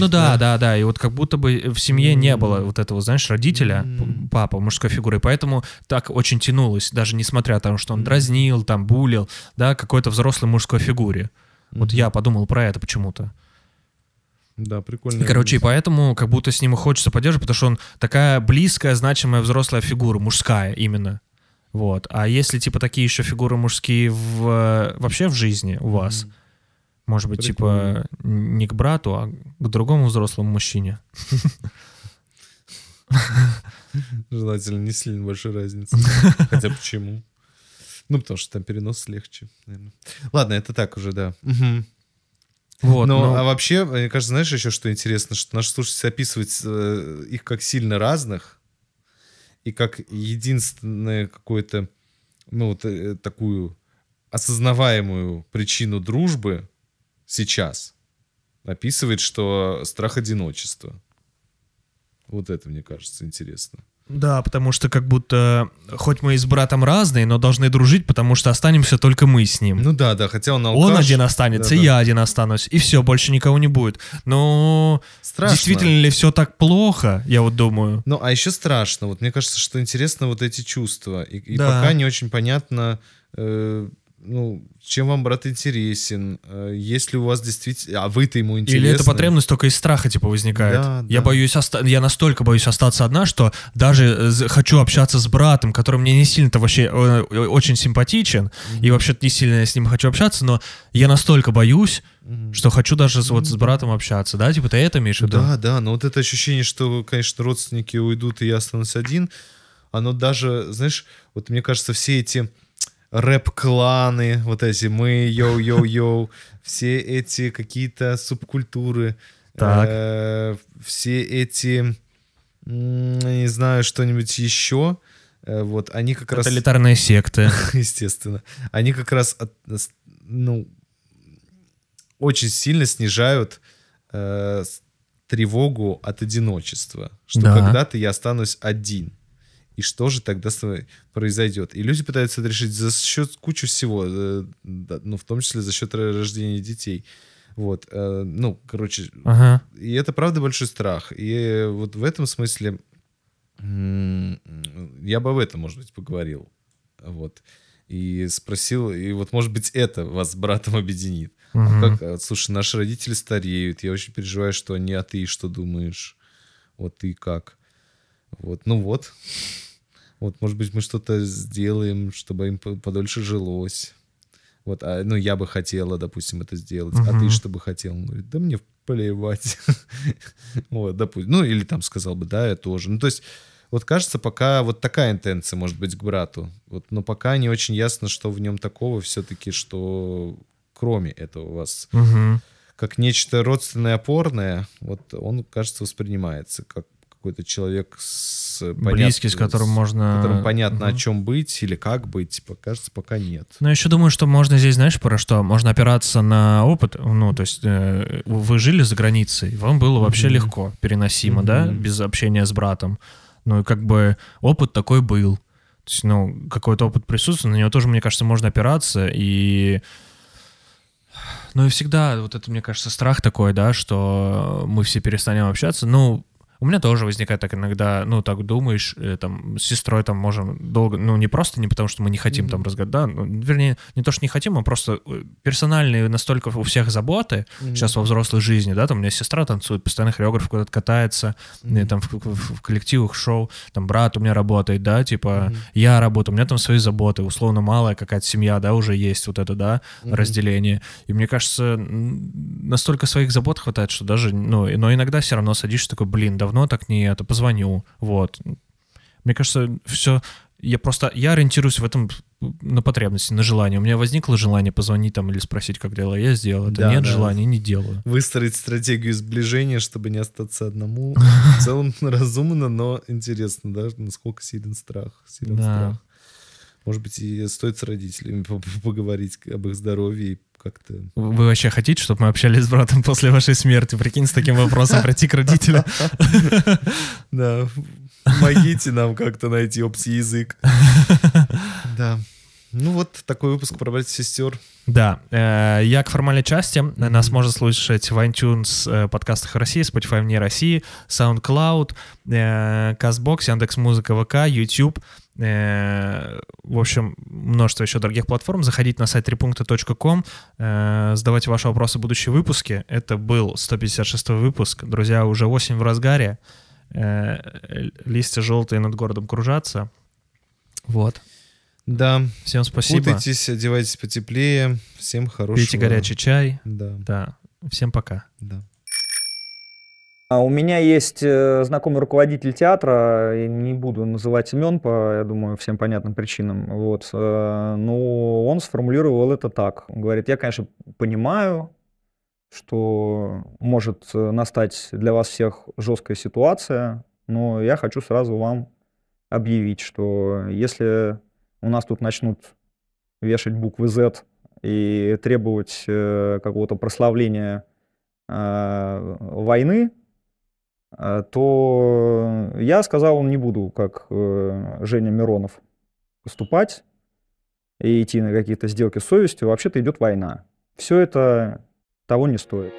Ну да, да, да, и вот как будто бы в семье не было вот этого, знаешь, родителя, М. папа, мужской фигуры, и поэтому так очень тянулось, даже несмотря на то, что он дразнил, там, булил, да, какой-то взрослой мужской фигуре. Вот я подумал про это почему-то. Да, прикольно. Короче, и поэтому как будто с ним и хочется поддерживать, потому что он такая близкая, значимая взрослая фигура, мужская именно. Вот. А если, типа, такие еще фигуры мужские в, вообще в жизни у вас, Мгм. может быть, Прикольно. типа, не к брату, а к другому взрослому мужчине. Желательно не сильно большой разницы. Хотя почему? Ну, потому что там перенос легче, наверное. Ладно, это так уже, да. Мгм. Вот, Но, ну, а вообще, мне кажется, знаешь, еще что интересно, что наши слушатели описывают э, их как сильно разных и как единственное какое-то, ну, вот, э, такую осознаваемую причину дружбы сейчас описывает, что страх одиночества. Вот это, мне кажется, интересно. Да, потому что как будто, хоть мы и с братом разные, но должны дружить, потому что останемся только мы с ним. Ну да, да, хотя он Он алкаш. один останется, Да, да. я один останусь, и все, больше никого не будет. Но Страшно. действительно ли все так плохо, я вот думаю. Ну, а еще страшно. Вот мне кажется, что интересно вот эти чувства. И, и Да. пока не очень понятно, э, ну, чем вам брат интересен, э, есть ли у вас действительно... А вы-то ему интересны. Или эта потребность только из страха типа возникает. Да, я да. боюсь, оста- я настолько боюсь остаться одна, что даже э, хочу общаться с братом, который мне не сильно-то вообще э, очень симпатичен, и вообще-то не сильно с ним хочу общаться, но я настолько боюсь, Мгм. что хочу даже с- вот с братом общаться, да? Типа ты это имеешь в виду? Да, да, но вот это ощущение, что, конечно, родственники уйдут, и я останусь один, оно даже, знаешь, вот мне кажется, все эти рэп-кланы, вот эти мы, yo-yo-yo, все эти какие-то субкультуры, Так. э, все эти, не знаю, что-нибудь еще, э, вот, они как раз... Тоталитарные секты. естественно. Они как раз, от- ну, очень сильно снижают э, тревогу от одиночества. Что Да. когда-то я останусь один. И что же тогда с тобой произойдет? И люди пытаются это решить за счет кучи всего, э, ну, в том числе за счет рождения детей. Вот, э, ну, короче, Ага. и это правда большой страх. И вот в этом смысле я бы об этом, может быть, поговорил. Вот. И спросил, и вот, может быть, это вас с братом объединит. А Мгм. как, а, слушай, наши родители стареют, я очень переживаю, что они, а ты что думаешь? Вот ты как? Вот, ну вот. Вот, может быть, мы что-то сделаем, чтобы им по- подольше жилось. Вот, а, ну, я бы хотела, допустим, это сделать. А ты что бы хотел? Он говорит, да мне плевать. Вот, допустим. Ну, или там сказал бы, да, я тоже. Ну, то есть, вот кажется, пока вот такая интенция может быть к брату. Вот, но пока не очень ясно, что в нем такого все-таки, что кроме этого у вас Мгм. как нечто родственное, опорное, вот он, кажется, воспринимается как какой-то человек с понят- Близкий, с которым можно... которым понятно, о Мгм. чем быть или как быть, типа, кажется, пока нет. Ну, я еще думаю, что можно здесь, знаешь, про что? Можно опираться на опыт. Ну, то есть э, вы жили за границей, вам было вообще Мгм. легко, переносимо, да, Мгм. без общения с братом. Ну, и как бы опыт такой был. То есть, ну, какой-то опыт присутствует, на него тоже, мне кажется, можно опираться, и... Ну и всегда вот это, мне кажется, страх такой, да, что мы все перестанем общаться. Ну, у меня тоже возникает так иногда, ну, так думаешь, э, там, с сестрой там можем долго, ну, не просто не потому, что мы не хотим там Мгм. разговаривать, да, ну, вернее, не то, что не хотим, а просто э, персональные настолько у всех заботы сейчас во взрослой жизни, да, там у меня сестра танцует, постоянно хореограф куда-то катается, и там в, в- в коллективах шоу, там брат у меня работает, да, типа Мгм. я работаю, у меня там свои заботы, условно малая какая-то семья, да, уже есть вот это, да, Мгм. разделение. И мне кажется, настолько своих забот хватает, что даже, ну, но иногда все равно садишься такой, блин, давно так не это, позвоню, вот. Мне кажется, все, я просто, я ориентируюсь в этом на потребности, на желание. У меня возникло желание позвонить там или спросить, как дела, я сделал это. Да, Нет да. желания, не делаю. Выстроить стратегию сближения, чтобы не остаться одному. В целом разумно, но интересно, да, насколько силен страх. Силен Да. страх. Может быть, и стоит с родителями по- по- поговорить об их здоровье и как-то... Вы вообще хотите, чтобы мы общались с братом после вашей смерти? Прикинь, с таким вопросом прийти к родителям. Да, помогите нам как-то найти общий язык. Да. Ну вот такой выпуск про братьев и сестер. Да, э, я к формальной части. Нас можно слушать в iTunes э, подкастах России, Spotify вне России, SoundCloud, э, CastBox, Яндекс.Музыка, ВК, YouTube. Э, В общем, множество еще других платформ. Заходите на сайт трипункта.ком, э, задавайте ваши вопросы в будущие выпуски. Это был 156 выпуск. Друзья, уже осень в разгаре. Э, Листья желтые над городом кружатся. Вот. Да, Всем спасибо. кутайтесь, одевайтесь потеплее. Всем хорошего... Пейте горячий чай. Да, Да. Всем пока. да. А У меня есть э, знакомый руководитель театра, я не буду называть имен по, я думаю, всем понятным причинам. Вот. э, Но он сформулировал это так. Он говорит, я, конечно, понимаю, что может э, настать для вас всех жесткая ситуация, но я хочу сразу вам объявить, что если у нас тут начнут вешать буквы Z и требовать какого-то прославления войны, то я сказал, не буду, как э, Женя Миронов, поступать и идти на какие-то сделки с совестью. Вообще-то идет война. Все это того не стоит.